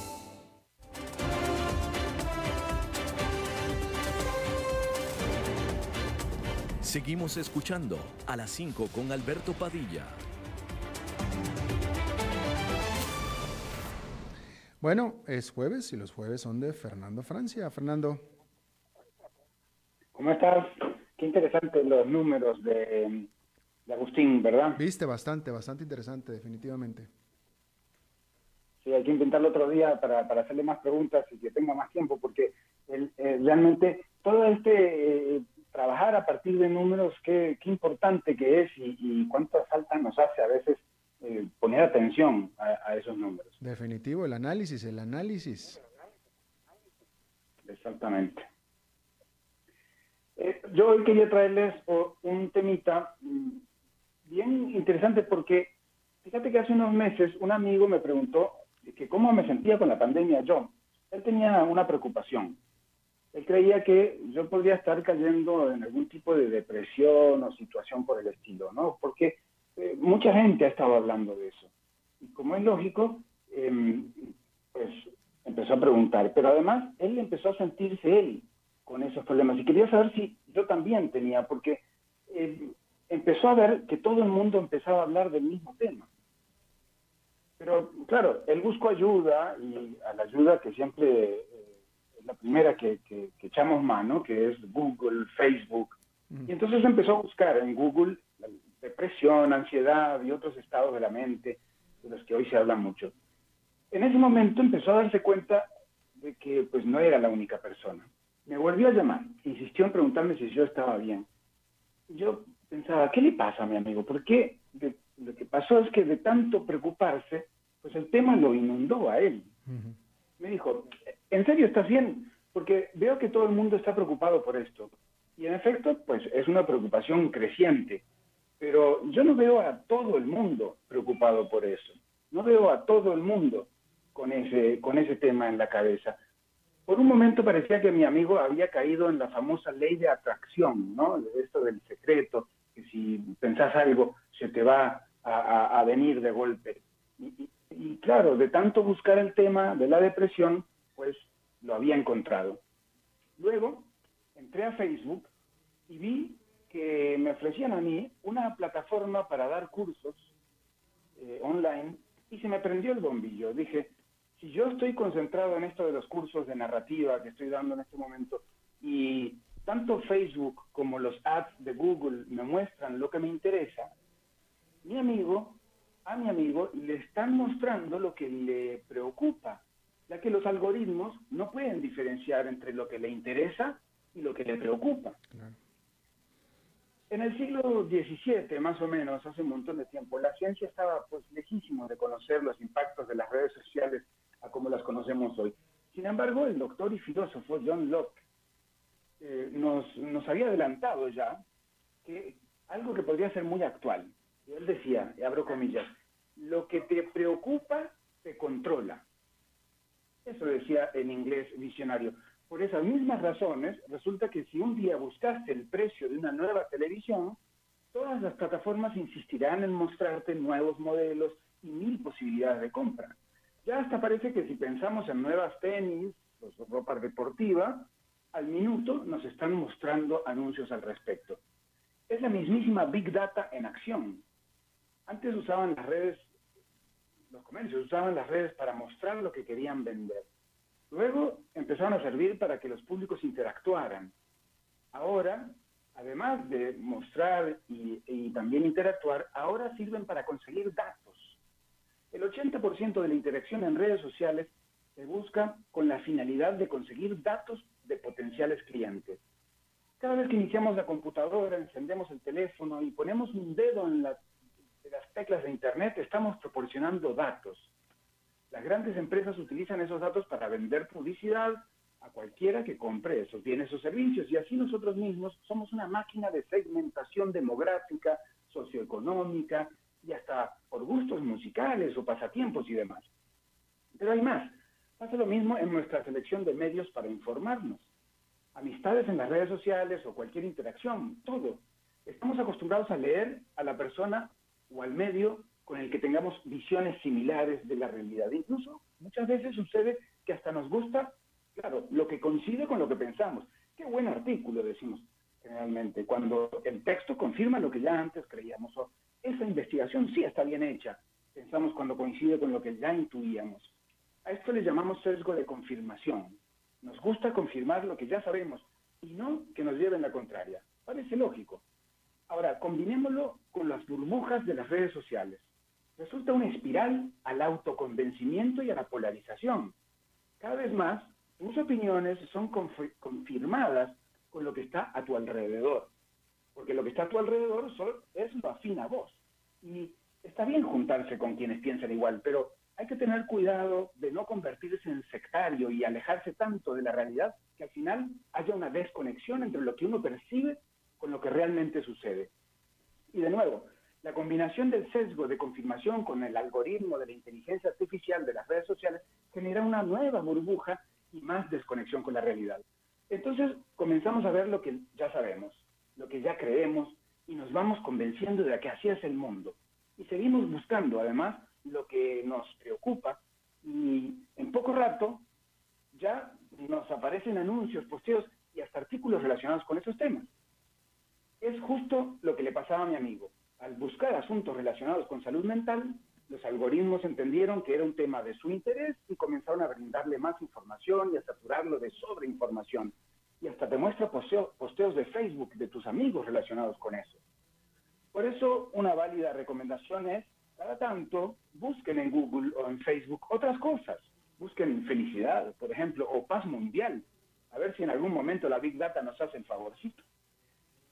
Seguimos escuchando a las 5 con Alberto Padilla. Bueno, es jueves y los jueves son de Fernando Francia. Fernando. ¿Cómo estás? Qué interesantes los números de, Agustín, ¿verdad? Viste, bastante, bastante interesante, definitivamente. Sí, hay que intentarlo otro día para, hacerle más preguntas y que tenga más tiempo, porque realmente todo este eh, trabajar a partir de números, qué, qué importante que es y, y, cuánta falta nos hace a veces eh, poner atención a, esos números. Definitivo, el análisis, el análisis. Exactamente. Eh, yo hoy quería traerles un temita mm, bien interesante porque fíjate que hace unos meses un amigo me preguntó que cómo me sentía con la pandemia yo. Él tenía una preocupación Él creía que yo podría estar cayendo en algún tipo de depresión o situación por el estilo, ¿no? Porque eh, mucha gente ha estado hablando de eso. Y como es lógico, em, pues empezó a preguntar. Pero además, él empezó a sentirse él con esos problemas. Y quería saber si yo también tenía, porque em, empezó a ver que todo el mundo empezaba a hablar del mismo tema. Pero claro, él buscó ayuda y a la ayuda que siempre eh, es la primera que, echamos mano, que es Google, Facebook. Y entonces empezó a buscar en Google depresión, ansiedad y otros estados de la mente de los que hoy se habla mucho. En ese momento empezó a darse cuenta de que pues no era la única persona. Me volvió a llamar, insistió en preguntarme si yo estaba bien. Yo pensaba, ¿qué le pasa a mi amigo? ¿Por qué? lo que pasó es que de tanto preocuparse, pues el tema lo inundó a él. Me dijo, ¿en serio estás bien? Porque veo que todo el mundo está preocupado por esto. Y en efecto, pues es una preocupación creciente. Pero yo no veo a todo el mundo preocupado por eso. No veo a todo el mundo con ese, con ese tema en la cabeza. Por un momento parecía que mi amigo había caído en la famosa ley de atracción, ¿no? Esto del secreto, que si pensás algo se te va a, venir de golpe. Y, claro, de tanto buscar el tema de la depresión, pues lo había encontrado. Luego entré a Facebook y vi que me ofrecían a mí una plataforma para dar cursos eh, online y se me prendió el bombillo. Dije, si yo estoy concentrado en esto de los cursos de narrativa que estoy dando en este momento y tanto Facebook como los ads de Google me muestran lo que me interesa, mi amigo, a mi amigo le están mostrando lo que le preocupa, ya que los algoritmos no pueden diferenciar entre lo que le interesa y lo que le preocupa. En el siglo XVII, más o menos, hace un montón de tiempo, la ciencia estaba pues lejísimo de conocer los impactos de las redes sociales a como las conocemos hoy. Sin embargo, el doctor y filósofo John Locke eh, nos, nos había adelantado ya que algo que podría ser muy actual. Él decía, y abro comillas, lo que te preocupa te controla. Eso decía en inglés visionario. Por esas mismas razones, resulta que si un día buscaste el precio de una nueva televisión, todas las plataformas insistirán en mostrarte nuevos modelos y mil posibilidades de compra. Ya hasta parece que si pensamos en nuevas tenis, pues, ropa deportiva, al minuto nos están mostrando anuncios al respecto. Es la mismísima Big Data en acción. Antes usaban las redes, los comercios usaban las redes para mostrar lo que querían vender. Luego empezaron a servir para que los públicos interactuaran. Ahora, además de mostrar y, y también interactuar, ahora sirven para conseguir datos el 80% de la interacción en redes sociales se busca con la finalidad de conseguir datos de potenciales clientes. Cada vez que iniciamos la computadora, encendemos el teléfono y ponemos un dedo en, las teclas de Internet, estamos proporcionando datos. Las grandes empresas utilizan esos datos para vender publicidad a cualquiera que compre esos bienes o servicios y así nosotros mismos somos una máquina de segmentación demográfica, socioeconómica y hasta por gustos musicales o pasatiempos y demás. Pero hay más. Pasa lo mismo en nuestra selección de medios para informarnos. Amistades en las redes sociales o cualquier interacción, todo. Estamos acostumbrados a leer a la persona o al medio con el que tengamos visiones similares de la realidad. Incluso muchas veces sucede que hasta nos gusta, claro, lo que coincide con lo que pensamos. Qué buen artículo, decimos generalmente, cuando el texto confirma lo que ya antes creíamos esa investigación sí está bien hecha, pensamos cuando coincide con lo que ya intuíamos. A esto le llamamos sesgo de confirmación. Nos gusta confirmar lo que ya sabemos y no que nos lleven la contraria. Parece lógico. Ahora, combinémoslo con las burbujas de las redes sociales. Resulta una espiral al autoconvencimiento y a la polarización. Cada vez más, tus opiniones son confirmadas con lo que está a tu alrededor porque lo que está a tu alrededor es lo afín a vos. Y está bien juntarse con quienes piensan igual, pero hay que tener cuidado de no convertirse en sectario y alejarse tanto de la realidad que al final haya una desconexión entre lo que uno percibe con lo que realmente sucede. Y de nuevo, la combinación del sesgo de confirmación con el algoritmo de la inteligencia artificial de las redes sociales genera una nueva burbuja y más desconexión con la realidad. Entonces comenzamos a ver lo que ya sabemos, lo que ya creemos, y nos vamos convenciendo de que así es el mundo. Y seguimos buscando, además, lo que nos preocupa, y en poco rato ya nos aparecen anuncios, posteos y hasta artículos relacionados con esos temas. Es justo lo que le pasaba a mi amigo. Al buscar asuntos relacionados con salud mental, los algoritmos entendieron que era un tema de su interés y comenzaron a brindarle más información y a saturarlo de sobreinformación. Y hasta te muestra posteos de Facebook de tus amigos relacionados con eso. Por eso, una válida recomendación es, cada tanto, busquen en Google o en Facebook otras cosas. Busquen felicidad, por ejemplo, o paz mundial. A ver si en algún momento la Big Data nos hace el favorcito.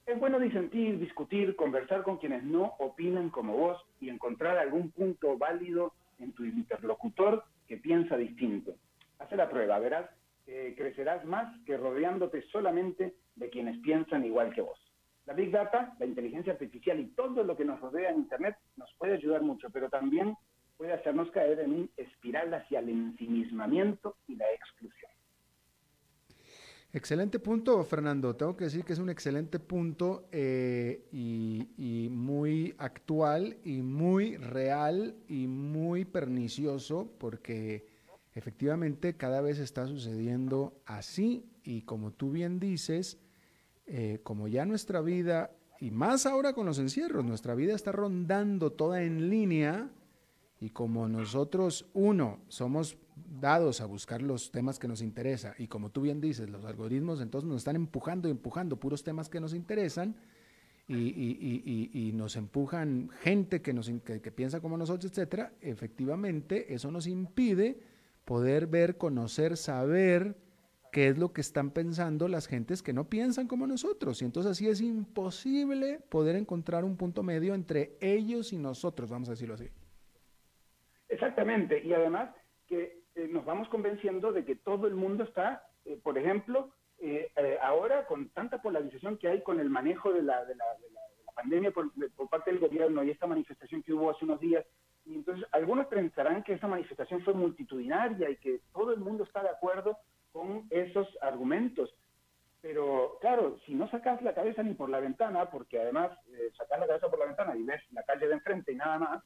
Es bueno disentir, discutir, conversar con quienes no opinan como vos y encontrar algún punto válido en tu interlocutor que piensa distinto. Haz la prueba, verás que crecerás más que rodeándote solamente de quienes piensan igual que vos. La Big Data, la inteligencia artificial y todo lo que nos rodea en Internet nos puede ayudar mucho, pero también puede hacernos caer en un espiral hacia el ensimismamiento y la exclusión. Excelente punto, Fernando. Tengo que decir que es un excelente punto eh, y, muy actual y muy real y muy pernicioso porque efectivamente cada vez está sucediendo así y como tú bien dices, eh, como ya nuestra vida, y más ahora con los encierros, nuestra vida está rondando toda en línea y como nosotros, uno, somos dados a buscar los temas que nos interesan y como tú bien dices, los algoritmos entonces nos están empujando y empujando puros temas que nos interesan y, nos empujan gente que, nos, que, piensa como nosotros, etcétera, efectivamente eso nos impide poder ver, conocer, saber qué es lo que están pensando las gentes que no piensan como nosotros. Y entonces así es imposible poder encontrar un punto medio entre ellos y nosotros, vamos a decirlo así. Exactamente, y además que nos vamos convenciendo de que todo el mundo está, eh, por ejemplo, eh, ahora con tanta polarización que hay con el manejo de la, de la, pandemia por, parte del gobierno y esta manifestación que hubo hace unos días, y entonces algunos pensarán que esa manifestación fue multitudinaria y que todo el mundo está de acuerdo con esos argumentos. Pero claro, si no sacas la cabeza ni por la ventana, porque además sacas la cabeza por la ventana y ves la calle de enfrente y nada más,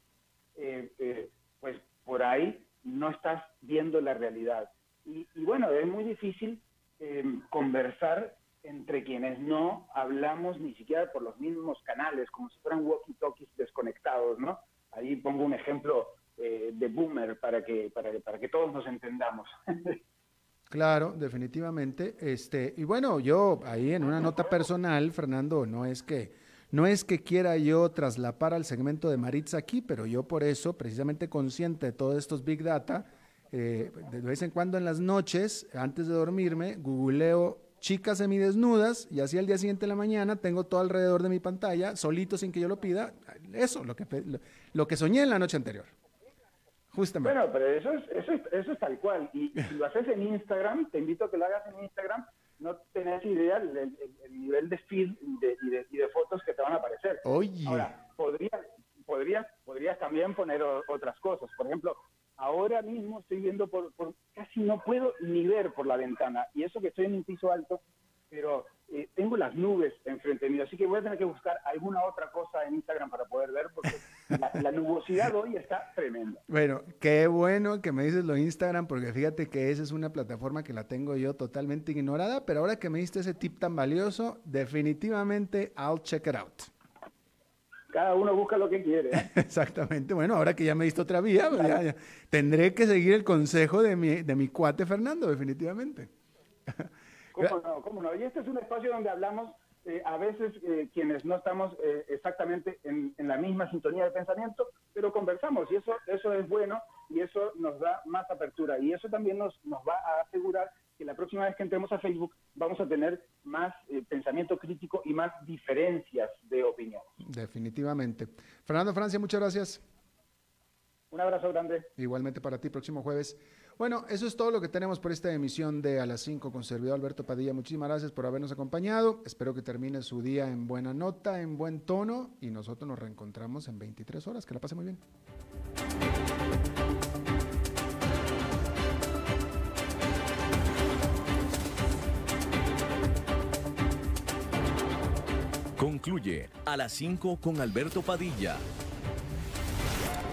pues por ahí no estás viendo la realidad. Y, bueno, es muy difícil em, conversar entre quienes no hablamos ni siquiera por los mismos canales, como si fueran walkie-talkies desconectados, ¿no? Ahí pongo un ejemplo eh, de boomer para que, para, para que todos nos entendamos. Claro, definitivamente. Este, y bueno, yo ahí en una nota personal, Fernando, no es que no es que quiera yo traslapar al segmento de Maritza aquí, pero yo por eso, precisamente consciente de todos estos Big Data, eh, de vez en cuando en las noches, antes de dormirme, googleo chicas semidesnudas y así al día siguiente de la mañana tengo todo alrededor de mi pantalla, solito sin que yo lo pida, eso, lo que, lo, que soñé en la noche anterior. Justamente. Bueno, pero eso es, eso es tal cual. Y si lo haces en Instagram, te invito a que lo hagas en Instagram, no tenés idea del nivel de feed y, de, fotos que te van a aparecer. Oye. Ahora, podrías, podrías, podrías también poner otras cosas. Por ejemplo, ahora mismo estoy viendo por, por, casi no puedo ni ver por la ventana. Y eso que estoy en un piso alto, pero eh, tengo las nubes enfrente mío, así que voy a tener que buscar alguna otra cosa en Instagram para poder ver, porque la, nubosidad hoy está tremenda. Bueno, qué bueno que me dices lo Instagram, porque fíjate que esa es una plataforma que la tengo yo totalmente ignorada, pero ahora que me diste ese tip tan valioso, definitivamente I'll check it out. Cada uno busca lo que quiere. ¿eh? Exactamente. Bueno, ahora que ya me diste otra vía, pues tendré que seguir el consejo de mi, de mi cuate Fernando, definitivamente. ¿Cómo no? ¿Cómo no? Y este es un espacio donde hablamos eh, a veces eh, quienes no estamos eh, exactamente en, la misma sintonía de pensamiento, pero conversamos y eso, eso es bueno y eso nos da más apertura y eso también nos, nos va a asegurar que la próxima vez que entremos a Facebook vamos a tener más pensamiento crítico y más diferencias de opinión. Definitivamente. Fernando Francia, muchas gracias. Un abrazo grande. Igualmente para ti, próximo jueves. Bueno, eso es todo lo que tenemos por esta emisión de A las 5 con servidor Alberto Padilla. Muchísimas gracias por habernos acompañado. Espero que termine su día en buena nota, en buen tono y nosotros nos reencontramos en 23 horas. Que la pase muy bien. Concluye A las 5 con Alberto Padilla.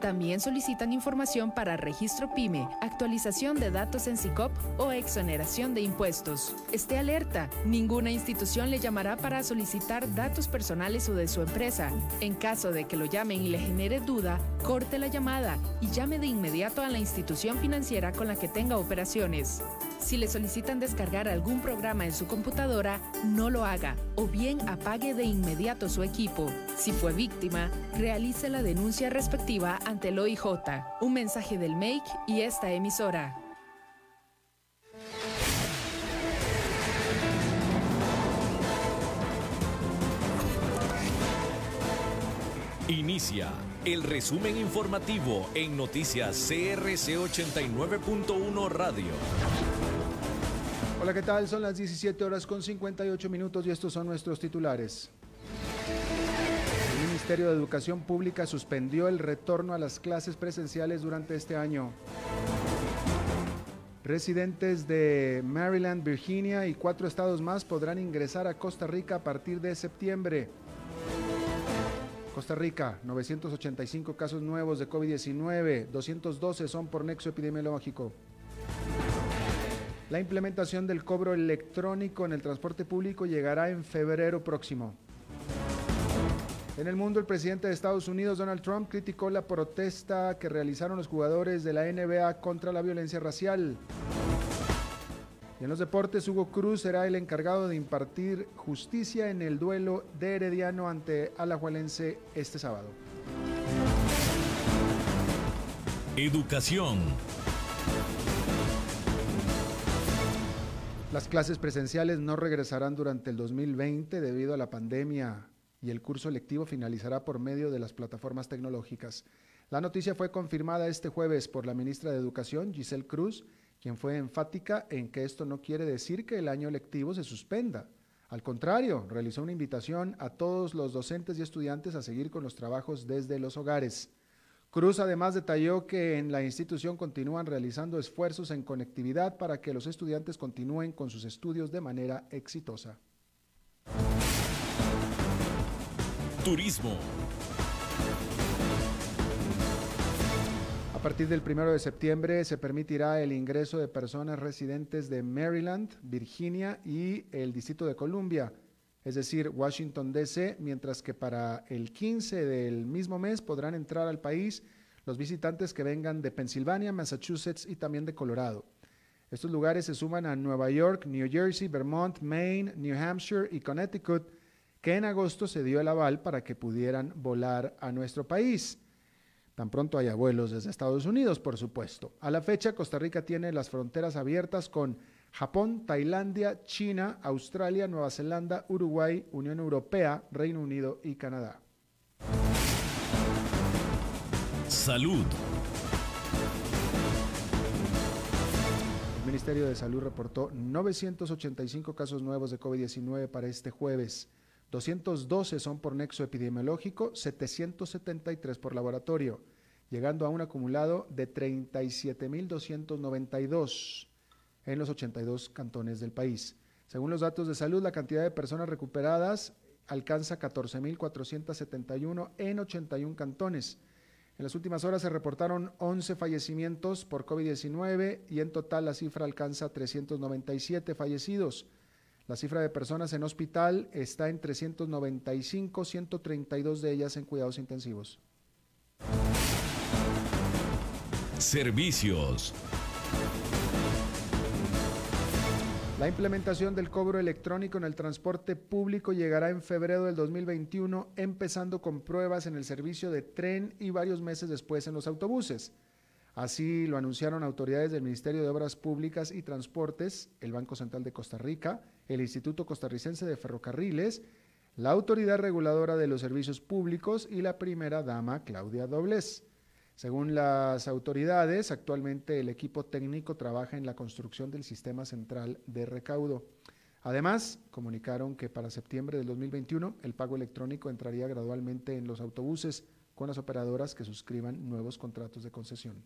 también solicitan información para registro PYME, actualización de datos en SICOP o exoneración de impuestos. Esté alerta, ninguna institución le llamará para solicitar datos personales o de su empresa. En caso de que lo llamen y le genere duda, corte la llamada y llame de inmediato a la institución financiera con la que tenga operaciones. Si le solicitan descargar algún programa en su computadora, no lo haga o bien apague de inmediato su equipo. Si fue víctima, realice la denuncia respectiva ante el OIJ. Un mensaje del MAKE y esta emisora. Inicia el resumen informativo en noticias CRC 89.1 Radio. Hola, ¿qué tal? Son las 17 horas con 58 minutos y estos son nuestros titulares. El Ministerio de Educación Pública suspendió el retorno a las clases presenciales durante este año. Residentes de Maryland, Virginia y cuatro estados más podrán ingresar a Costa Rica a partir de septiembre. Costa Rica, 985 casos nuevos de COVID-19, 212 son por nexo epidemiológico. La implementación del cobro electrónico en el transporte público llegará en febrero próximo. En el mundo, el presidente de Estados Unidos, Donald Trump, criticó la protesta que realizaron los jugadores de la NBA contra la violencia racial. Y en los deportes, Hugo Cruz será el encargado de impartir justicia en el duelo de Herediano ante Alajuelense este sábado. Educación. Las clases presenciales no regresarán durante el 2020 debido a la pandemia y el curso lectivo finalizará por medio de las plataformas tecnológicas. La noticia fue confirmada este jueves por la ministra de Educación, Giselle Cruz, quien fue enfática en que esto no quiere decir que el año lectivo se suspenda. Al contrario, realizó una invitación a todos los docentes y estudiantes a seguir con los trabajos desde los hogares. Cruz además detalló que en la institución continúan realizando esfuerzos en conectividad para que los estudiantes continúen con sus estudios de manera exitosa. Turismo. A partir del 1 de septiembre se permitirá el ingreso de personas residentes de Maryland, Virginia y el Distrito de Columbia es decir, Washington, D.C., mientras que para el 15 del mismo mes podrán entrar al país los visitantes que vengan de Pensilvania, Massachusetts y también de Colorado. Estos lugares se suman a Nueva York, New Jersey, Vermont, Maine, New Hampshire y Connecticut, que en agosto se dio el aval para que pudieran volar a nuestro país. Tan pronto haya vuelos desde Estados Unidos, por supuesto. A la fecha, Costa Rica tiene las fronteras abiertas con Japón, Tailandia, China, Australia, Nueva Zelanda, Uruguay, Unión Europea, Reino Unido y Canadá. Salud. El Ministerio de Salud reportó 985 casos nuevos de COVID-19 para este jueves. 212 son por nexo epidemiológico, 773 por laboratorio, llegando a un acumulado de 37.292 en los 82 cantones del país. Según los datos de salud, la cantidad de personas recuperadas alcanza 14.471 en 81 cantones. En las últimas horas se reportaron 11 fallecimientos por COVID-19 y en total la cifra alcanza 397 fallecidos. La cifra de personas en hospital está en 395, 132 de ellas en cuidados intensivos. Servicios. La implementación del cobro electrónico en el transporte público llegará en febrero del 2021, empezando con pruebas en el servicio de tren y varios meses después en los autobuses. Así lo anunciaron autoridades del Ministerio de Obras Públicas y Transportes, el Banco Central de Costa Rica, el Instituto Costarricense de Ferrocarriles, la Autoridad Reguladora de los Servicios Públicos y la primera dama Claudia Dobles. Según las autoridades, actualmente el equipo técnico trabaja en la construcción del sistema central de recaudo. Además, comunicaron que para septiembre del 2021 el pago electrónico entraría gradualmente en los autobuses con las operadoras que suscriban nuevos contratos de concesión.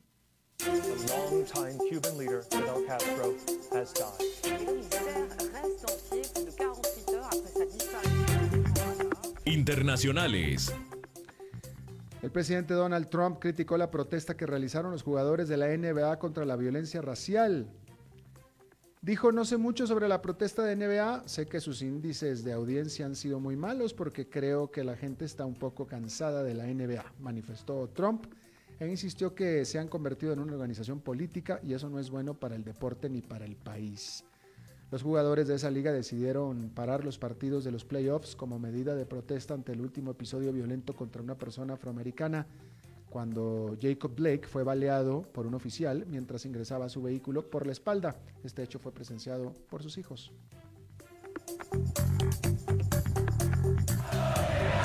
Internacionales. El presidente Donald Trump criticó la protesta que realizaron los jugadores de la NBA contra la violencia racial. Dijo, no sé mucho sobre la protesta de NBA, sé que sus índices de audiencia han sido muy malos porque creo que la gente está un poco cansada de la NBA, manifestó Trump e insistió que se han convertido en una organización política y eso no es bueno para el deporte ni para el país. Los jugadores de esa liga decidieron parar los partidos de los playoffs como medida de protesta ante el último episodio violento contra una persona afroamericana cuando Jacob Blake fue baleado por un oficial mientras ingresaba a su vehículo por la espalda. Este hecho fue presenciado por sus hijos.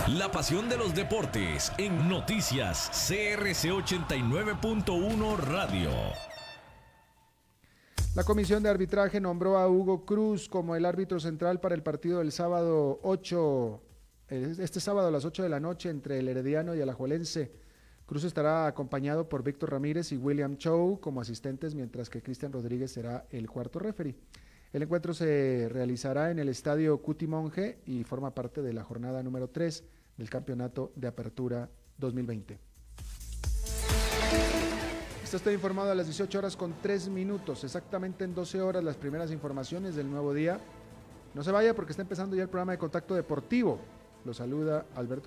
La pasión de los deportes en noticias CRC 89.1 Radio. La Comisión de Arbitraje nombró a Hugo Cruz como el árbitro central para el partido del sábado 8, este sábado a las 8 de la noche entre el Herediano y el Ajuelense. Cruz estará acompañado por Víctor Ramírez y William Chow como asistentes, mientras que Cristian Rodríguez será el cuarto referee. El encuentro se realizará en el estadio Cuti Monge y forma parte de la jornada número 3 del Campeonato de Apertura 2020. Estoy informado a las 18 horas con 3 minutos, exactamente en 12 horas las primeras informaciones del nuevo día. No se vaya porque está empezando ya el programa de contacto deportivo. Lo saluda Alberto